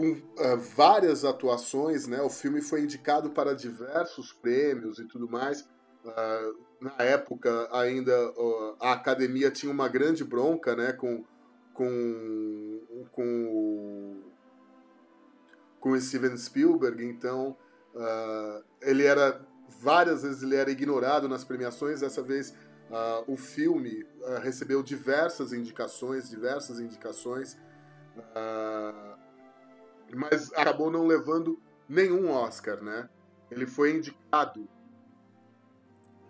com uh, várias atuações, né? O filme foi indicado para diversos prêmios e tudo mais. Uh, na época, ainda uh, a academia tinha uma grande bronca, né? Com, com, com, com Steven Spielberg. Então, ele era várias vezes ele era ignorado nas premiações. Dessa vez, o filme recebeu diversas indicações, diversas indicações. Uh, mas acabou não levando nenhum Oscar, né? Ele foi indicado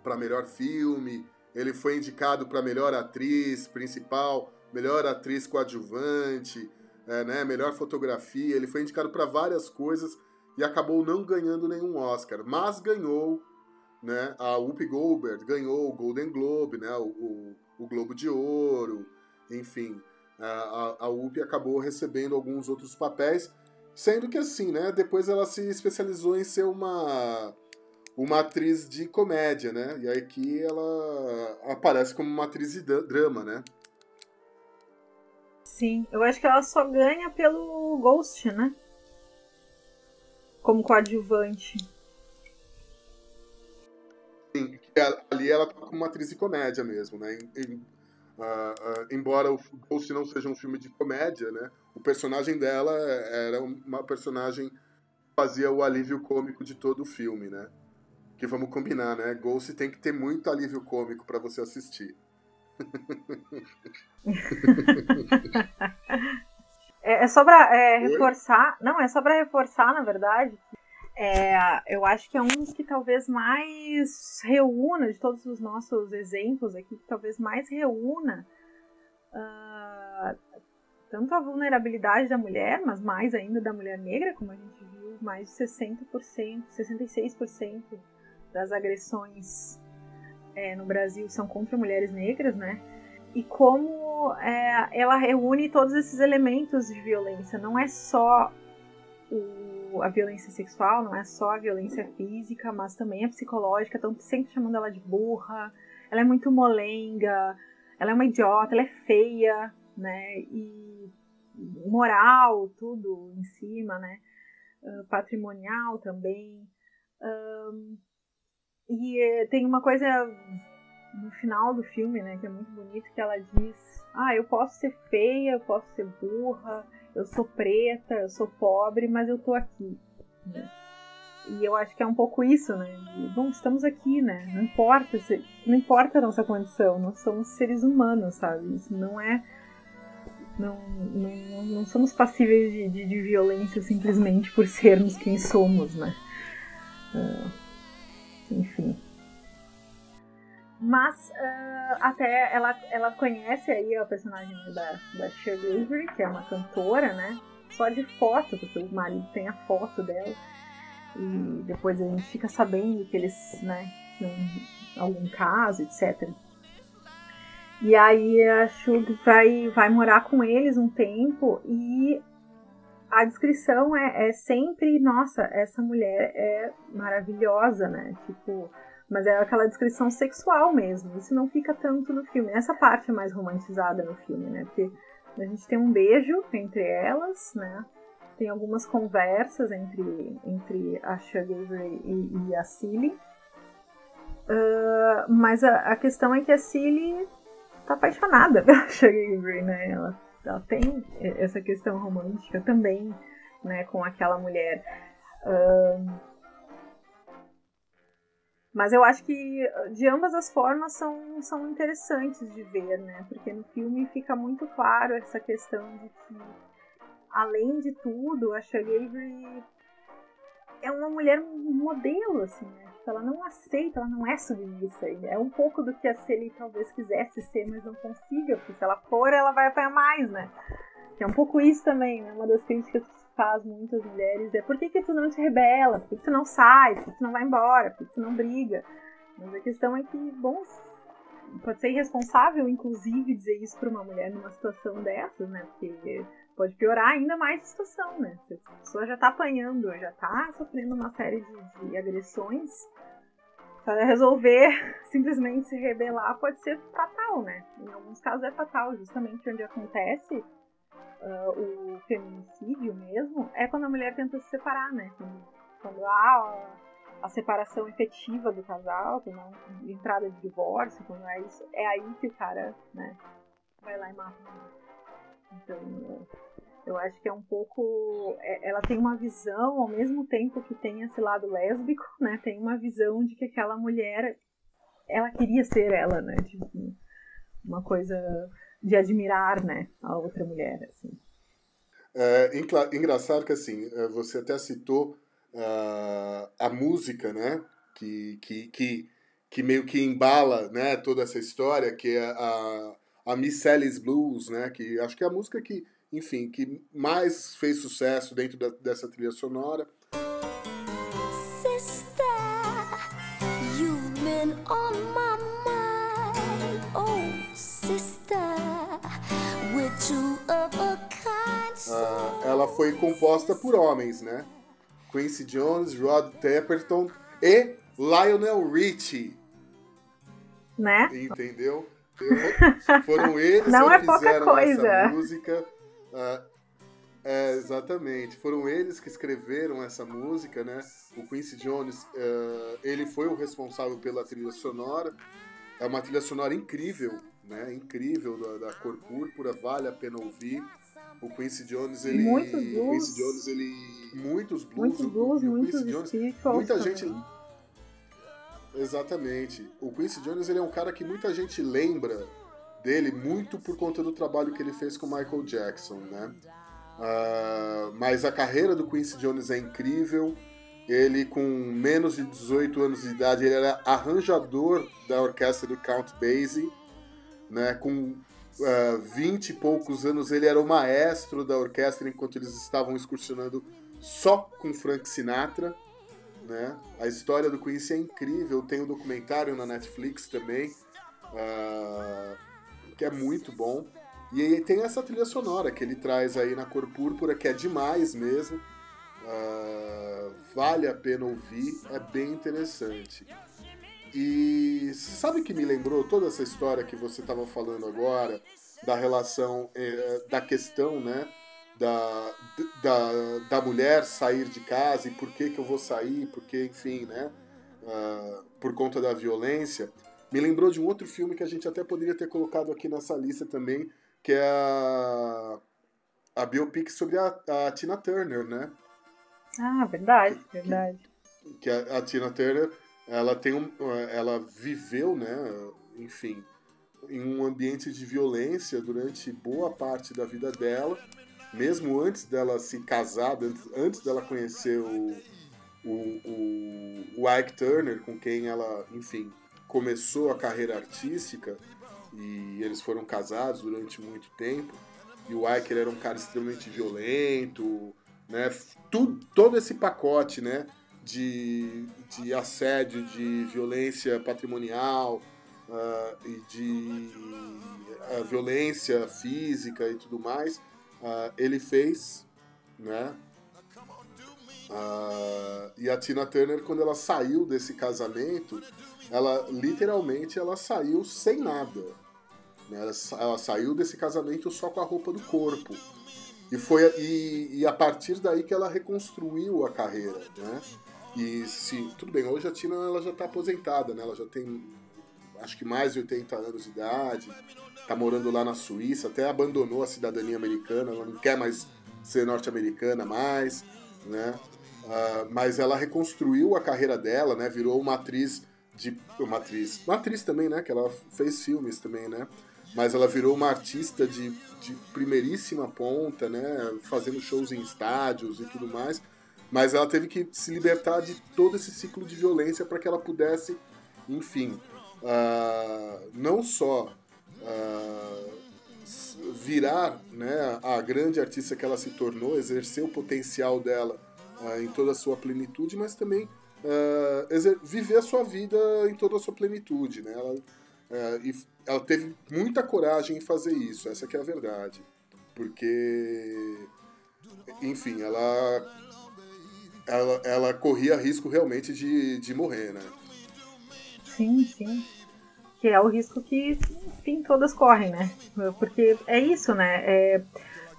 para melhor filme, ele foi indicado para melhor atriz principal, melhor atriz coadjuvante, é, né? Melhor fotografia. Ele foi indicado para várias coisas e acabou não ganhando nenhum Oscar, mas ganhou, né? A Whoopi Goldberg ganhou o Golden Globe, né? O, o, o Globo de Ouro, enfim. A, a Whoopi acabou recebendo alguns outros papéis Sendo que assim, né? Depois ela se especializou em ser uma uma atriz de comédia, né? E aí que ela aparece como uma atriz de drama, né? Sim, eu acho que ela só ganha pelo Ghost, né? Como coadjuvante. Sim, ali ela tá como uma atriz de comédia mesmo, né? Uh, uh, embora o Ghost não seja um filme de comédia, né? O personagem dela era uma personagem que fazia o alívio cômico de todo o filme, né? Que vamos combinar, né? Ghost tem que ter muito alívio cômico para você assistir. <laughs> é, é só pra é, reforçar. Não, é só pra reforçar, na verdade, é, eu acho que é um dos que talvez mais reúna, de todos os nossos exemplos aqui, que talvez mais reúna uh, tanto a vulnerabilidade da mulher, mas mais ainda da mulher negra, como a gente viu, mais de 60%, 66% das agressões é, no Brasil são contra mulheres negras, né? E como é, ela reúne todos esses elementos de violência, não é só o a violência sexual, não é só a violência física, mas também a psicológica. Estão sempre chamando ela de burra, ela é muito molenga, ela é uma idiota, ela é feia, né? E moral, tudo em cima, né? Uh, patrimonial também. Um, e eh, tem uma coisa no final do filme, né, que é muito bonito, que ela diz: Ah, eu posso ser feia, eu posso ser burra, eu sou preta, eu sou pobre, mas eu tô aqui. E eu acho que é um pouco isso, né? bom, estamos aqui, né? Não importa, não importa a nossa condição, nós somos seres humanos, sabe? Isso não é. Não, não, não somos passíveis de, de, de violência simplesmente por sermos quem somos, né? Uh, enfim. Mas uh, até ela, ela conhece aí a personagem da, da Shirley Avery, que é uma cantora, né? Só de foto, porque o marido tem a foto dela. E depois a gente fica sabendo que eles, né, tinham algum caso, etc. E aí a Shug vai, vai morar com eles um tempo e a descrição é, é sempre, nossa, essa mulher é maravilhosa, né? Tipo, mas é aquela descrição sexual mesmo. Isso não fica tanto no filme. Essa parte é mais romantizada no filme, né? Porque a gente tem um beijo entre elas, né? Tem algumas conversas entre, entre a Sugar e, e a Cilly. Uh, mas a, a, questão é que a Cilly tá apaixonada <laughs> pela Sugar né? Ela, ela tem essa questão romântica também, né? Com aquela mulher. Uh, mas eu acho que de ambas as formas são, são interessantes de ver, né? Porque no filme fica muito claro essa questão de que, além de tudo, a Shirley é uma mulher modelo, assim, ela não aceita, ela não é submissa. É um pouco do que a Celie talvez quisesse ser, mas não consiga, porque se ela for, ela vai apanhar mais, né? É um pouco isso também, né? Uma das críticas faz muitas mulheres é por que, que tu não te rebela? Por que, que tu não sai? Por que, que tu não vai embora? Por que, que tu não briga? Mas a questão é que, bom, pode ser irresponsável, inclusive, dizer isso para uma mulher numa situação dessas, né? Porque pode piorar ainda mais a situação, né? A pessoa já tá apanhando, já tá sofrendo uma série de, de agressões. Para resolver <laughs> simplesmente se rebelar pode ser fatal, né? Em alguns casos é fatal, justamente onde acontece uh, o feminicídio mesmo é quando a mulher tenta se separar, né? Quando, quando há a, a, separação efetiva do casal, quando há entrada de divórcio, quando é isso, é aí que o cara, né, vai lá e mata. Então, eu acho que é um pouco. É, ela tem uma visão, ao mesmo tempo que tem esse lado lésbico, <laughs> né? Tem uma visão de que aquela mulher, ela queria ser ela, né? Tipo, uma coisa de admirar, né, a outra mulher, assim. É engraçado que, assim, é, você até citou uh, a música, né, que, que, que, que meio que embala, né, toda essa história, que é a, a Miss Sally's Blues, né, que acho que é a música que, enfim, que mais fez sucesso dentro da, dessa trilha sonora. Sister, you've been on my mind, oh sister. Ah, ela foi composta por homens, né? Quincy Jones, Rod Temperton e Lionel Richie. Né? Entendeu? Foram eles Não que é fizeram coisa. essa música. Uh, é, exatamente. Foram eles que escreveram essa música, né? O Quincy Jones, uh, ele foi o responsável pela trilha sonora. É uma trilha sonora incrível, né? Incrível da, da cor púrpura, vale a pena ouvir. O Quincy Jones, ele. Muitos blues. Quincy Jones, ele. Muitos blues. Muitos blues, o, o muitos Jones, Muita gente. Exatamente. O Quincy Jones, ele é um cara que muita gente lembra dele muito por conta do trabalho que ele fez com Michael Jackson, né? Uh, mas a carreira do Quincy Jones é incrível. Ele, com menos de 18 anos de idade, ele era arranjador da orquestra do Count Basie né? Com uh, 20 e poucos anos, ele era o maestro da orquestra enquanto eles estavam excursionando só com Frank Sinatra. Né? A história do Quincy é incrível, tem um documentário na Netflix também, uh, que é muito bom. E aí tem essa trilha sonora que ele traz aí na cor púrpura, que é demais mesmo. Uh, vale a pena ouvir, é bem interessante. E sabe que me lembrou toda essa história que você estava falando agora, da relação, é, da questão, né? Da, da, da mulher sair de casa e por que, que eu vou sair, porque, enfim, né? Uh, por conta da violência. Me lembrou de um outro filme que a gente até poderia ter colocado aqui nessa lista também, que é a, a biopic sobre a, a Tina Turner, né? Ah, verdade, verdade. Que, que a, a Tina Turner ela tem um, ela viveu, né, enfim, em um ambiente de violência durante boa parte da vida dela, mesmo antes dela se casar, antes dela conhecer o, o, o, o Ike Turner, com quem ela, enfim, começou a carreira artística e eles foram casados durante muito tempo. E o Ike era um cara extremamente violento, né? Tudo, todo esse pacote, né? De, de assédio, de violência patrimonial uh, e de uh, violência física e tudo mais, uh, ele fez, né? e a Tina Turner, quando ela saiu desse casamento, ela literalmente ela saiu sem nada. Né? Ela, ela, saiu desse casamento só com a roupa do corpo. E foi e, e, a partir daí que ela reconstruiu a carreira, né? E se tudo bem, hoje a Tina ela já está aposentada, né? Ela já tem acho que mais de 80 anos de idade, está morando lá na Suíça, até abandonou a cidadania americana, ela não quer mais ser norte-americana mais, né? Uh, mas ela reconstruiu a carreira dela, né? Virou uma atriz de uma atriz, uma atriz também, né? Que ela fez filmes também, né? Mas ela virou uma artista de, de primeiríssima ponta, né? Fazendo shows em estádios e tudo mais. Mas ela teve que se libertar de todo esse ciclo de violência para que ela pudesse, enfim, uh, não só uh, virar né, a grande artista que ela se tornou, exercer o potencial dela uh, em toda a sua plenitude, mas também viver a sua vida em toda a sua plenitude. Né? Ela, e ela teve muita coragem em fazer isso, essa que é a verdade. Porque, enfim, ela, ela, ela corria risco realmente de, de morrer, né? Sim, sim. Que é o risco que, enfim, todas correm, né? Porque é isso, né? É,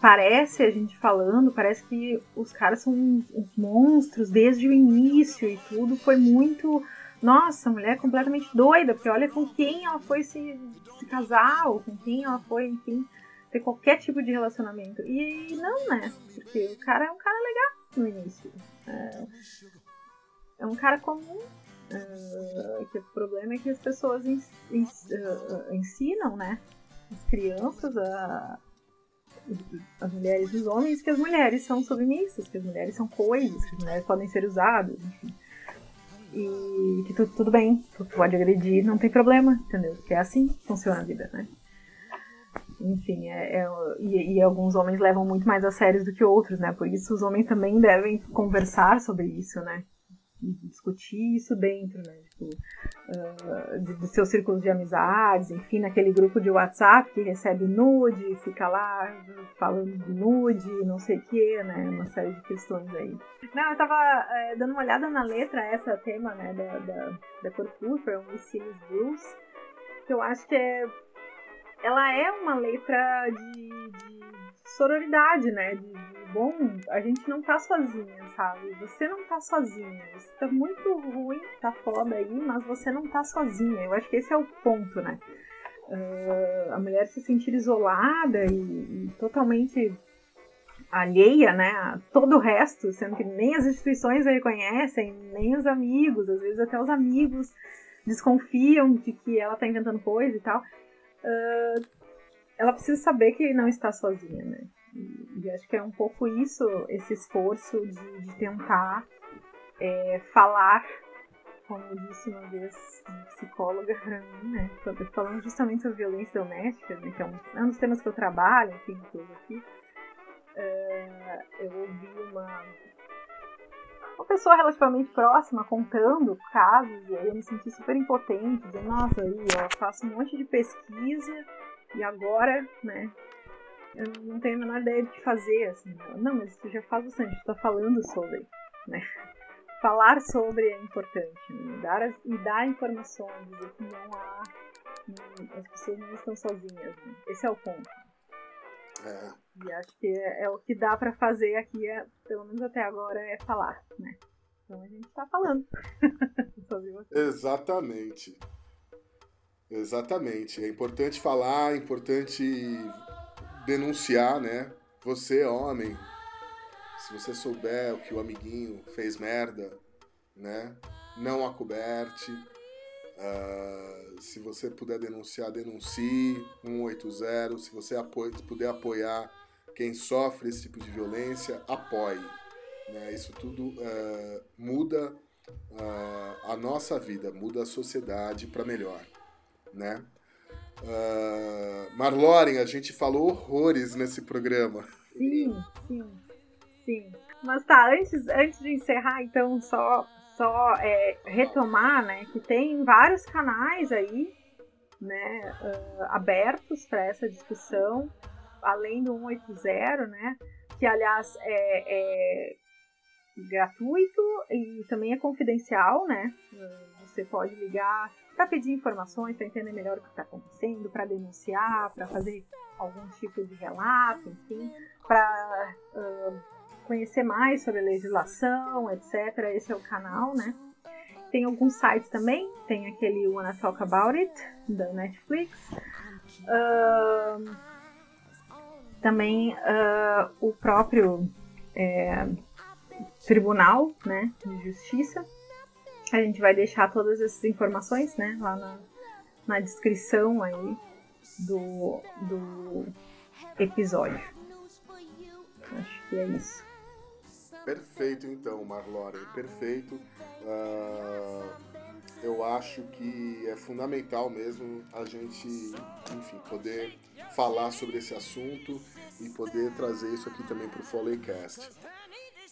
parece, a gente falando, parece que os caras são uns monstros desde o início e tudo foi muito. Nossa, mulher é completamente doida, porque olha com quem ela foi se, se casar, ou com quem ela foi, enfim, ter qualquer tipo de relacionamento. E não, né? Porque o cara é um cara legal no início. É, é um cara comum, Uh, que o problema é que as pessoas ens, ens, uh, ensinam, né, as crianças, a, as mulheres e os homens, que as mulheres são submissas, que as mulheres são coisas, que as mulheres podem ser usadas, enfim. E que tudo, tudo bem, tu pode agredir, não tem problema, entendeu? Porque é assim que funciona a vida, né? Enfim, é, é e, e, alguns homens levam muito mais a sério do que outros, né? Por isso os homens também devem conversar sobre isso, né? Discutir isso dentro, né? Tipo, uh, de, de, seus círculos de amizades, enfim, naquele grupo de WhatsApp que recebe nude, fica lá falando de nude, não sei o que, né? Uma série de questões aí. Não, eu tava é, dando uma olhada na letra, essa tema, né, da, da, da Corpúrpura, um Silas Blues, que eu acho que é. Ela é uma letra de, de sororidade, né? De, de, bom, a gente não tá sozinha, sabe? Você não tá sozinha. Você tá muito ruim, tá foda aí, mas você não tá sozinha. Eu acho que esse é o ponto, né? Uh, a mulher se sentir isolada e, e, totalmente alheia, né, a todo o resto, sendo que nem as instituições a reconhecem, nem os amigos, às vezes até os amigos desconfiam de que ela tá inventando coisa e tal. Uh, ela precisa saber que não está sozinha, né? E, e acho que é um pouco isso, esse esforço de, de tentar é, falar, como disse uma vez uma psicóloga mim, né? Falando justamente sobre violência doméstica, né? Que é um, é um dos temas que eu trabalho, enfim, tudo aqui. É, eu ouvi uma, uma pessoa relativamente próxima contando casos, e aí eu me senti super impotente, dizendo, nossa, aí, eu faço um monte de pesquisa e agora, né, eu não tenho a menor ideia do que fazer, assim. Não, mas tu já faz bastante, tu tá falando sobre, né? Falar sobre é importante, né? dar, as, e dar informações, dizer que não há, as pessoas não estão sozinhas, né? Esse é o ponto. É. E acho que é, é o que dá para fazer aqui, é, pelo menos até agora, é falar, né? Então a gente tá falando. <laughs> Exatamente. Exatamente. É importante falar, é importante denunciar, né? Você, homem, se você souber o que o amiguinho fez merda, né? Não acoberte. Uh, se você puder denunciar, denuncie 180. Se você apoia, puder apoiar quem sofre esse tipo de violência, apoie. Né? Isso tudo uh, muda uh, a nossa vida, muda a sociedade para melhor, né? Uh, Marloren, a gente falou horrores nesse programa. Sim, sim, sim. Mas tá, antes, antes de encerrar, então, só, só é, retomar, né, que tem vários canais aí, né, uh, abertos para essa discussão, além do 180, né, que aliás é, é gratuito e também é confidencial, né, você pode ligar para pedir informações, para entender melhor o que está acontecendo, para denunciar, para fazer algum tipo de relato, enfim, para uh, conhecer mais sobre a legislação, etc. Esse é o canal, né? Tem alguns sites também, tem aquele Wanna Talk About It, da Netflix. Uh, também uh, o próprio é, Tribunal né, de Justiça. A gente vai deixar todas essas informações né, lá na, na descrição aí do, do episódio. Acho que é isso. Perfeito, então, Marlore, perfeito. Uh, eu acho que é fundamental mesmo a gente, enfim, poder falar sobre esse assunto e poder trazer isso aqui também para o Foleycast.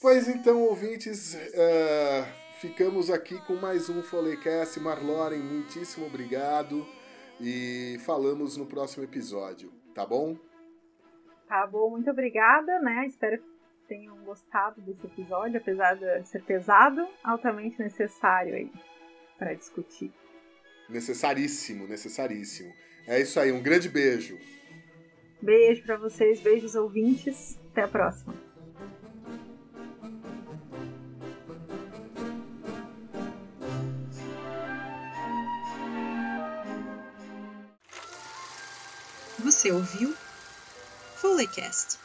Pois então, ouvintes, uh, ficamos aqui com mais um Foleycast. Marloren, muitíssimo obrigado e falamos no próximo episódio, tá bom? Tá bom, muito obrigada, né? Espero que tenham gostado desse episódio, apesar de ser pesado, altamente necessário aí para discutir. Necessaríssimo, necessaríssimo. É isso aí, um grande beijo. Beijo para vocês, beijos ouvintes. Até a próxima. Você ouviu? Fullecast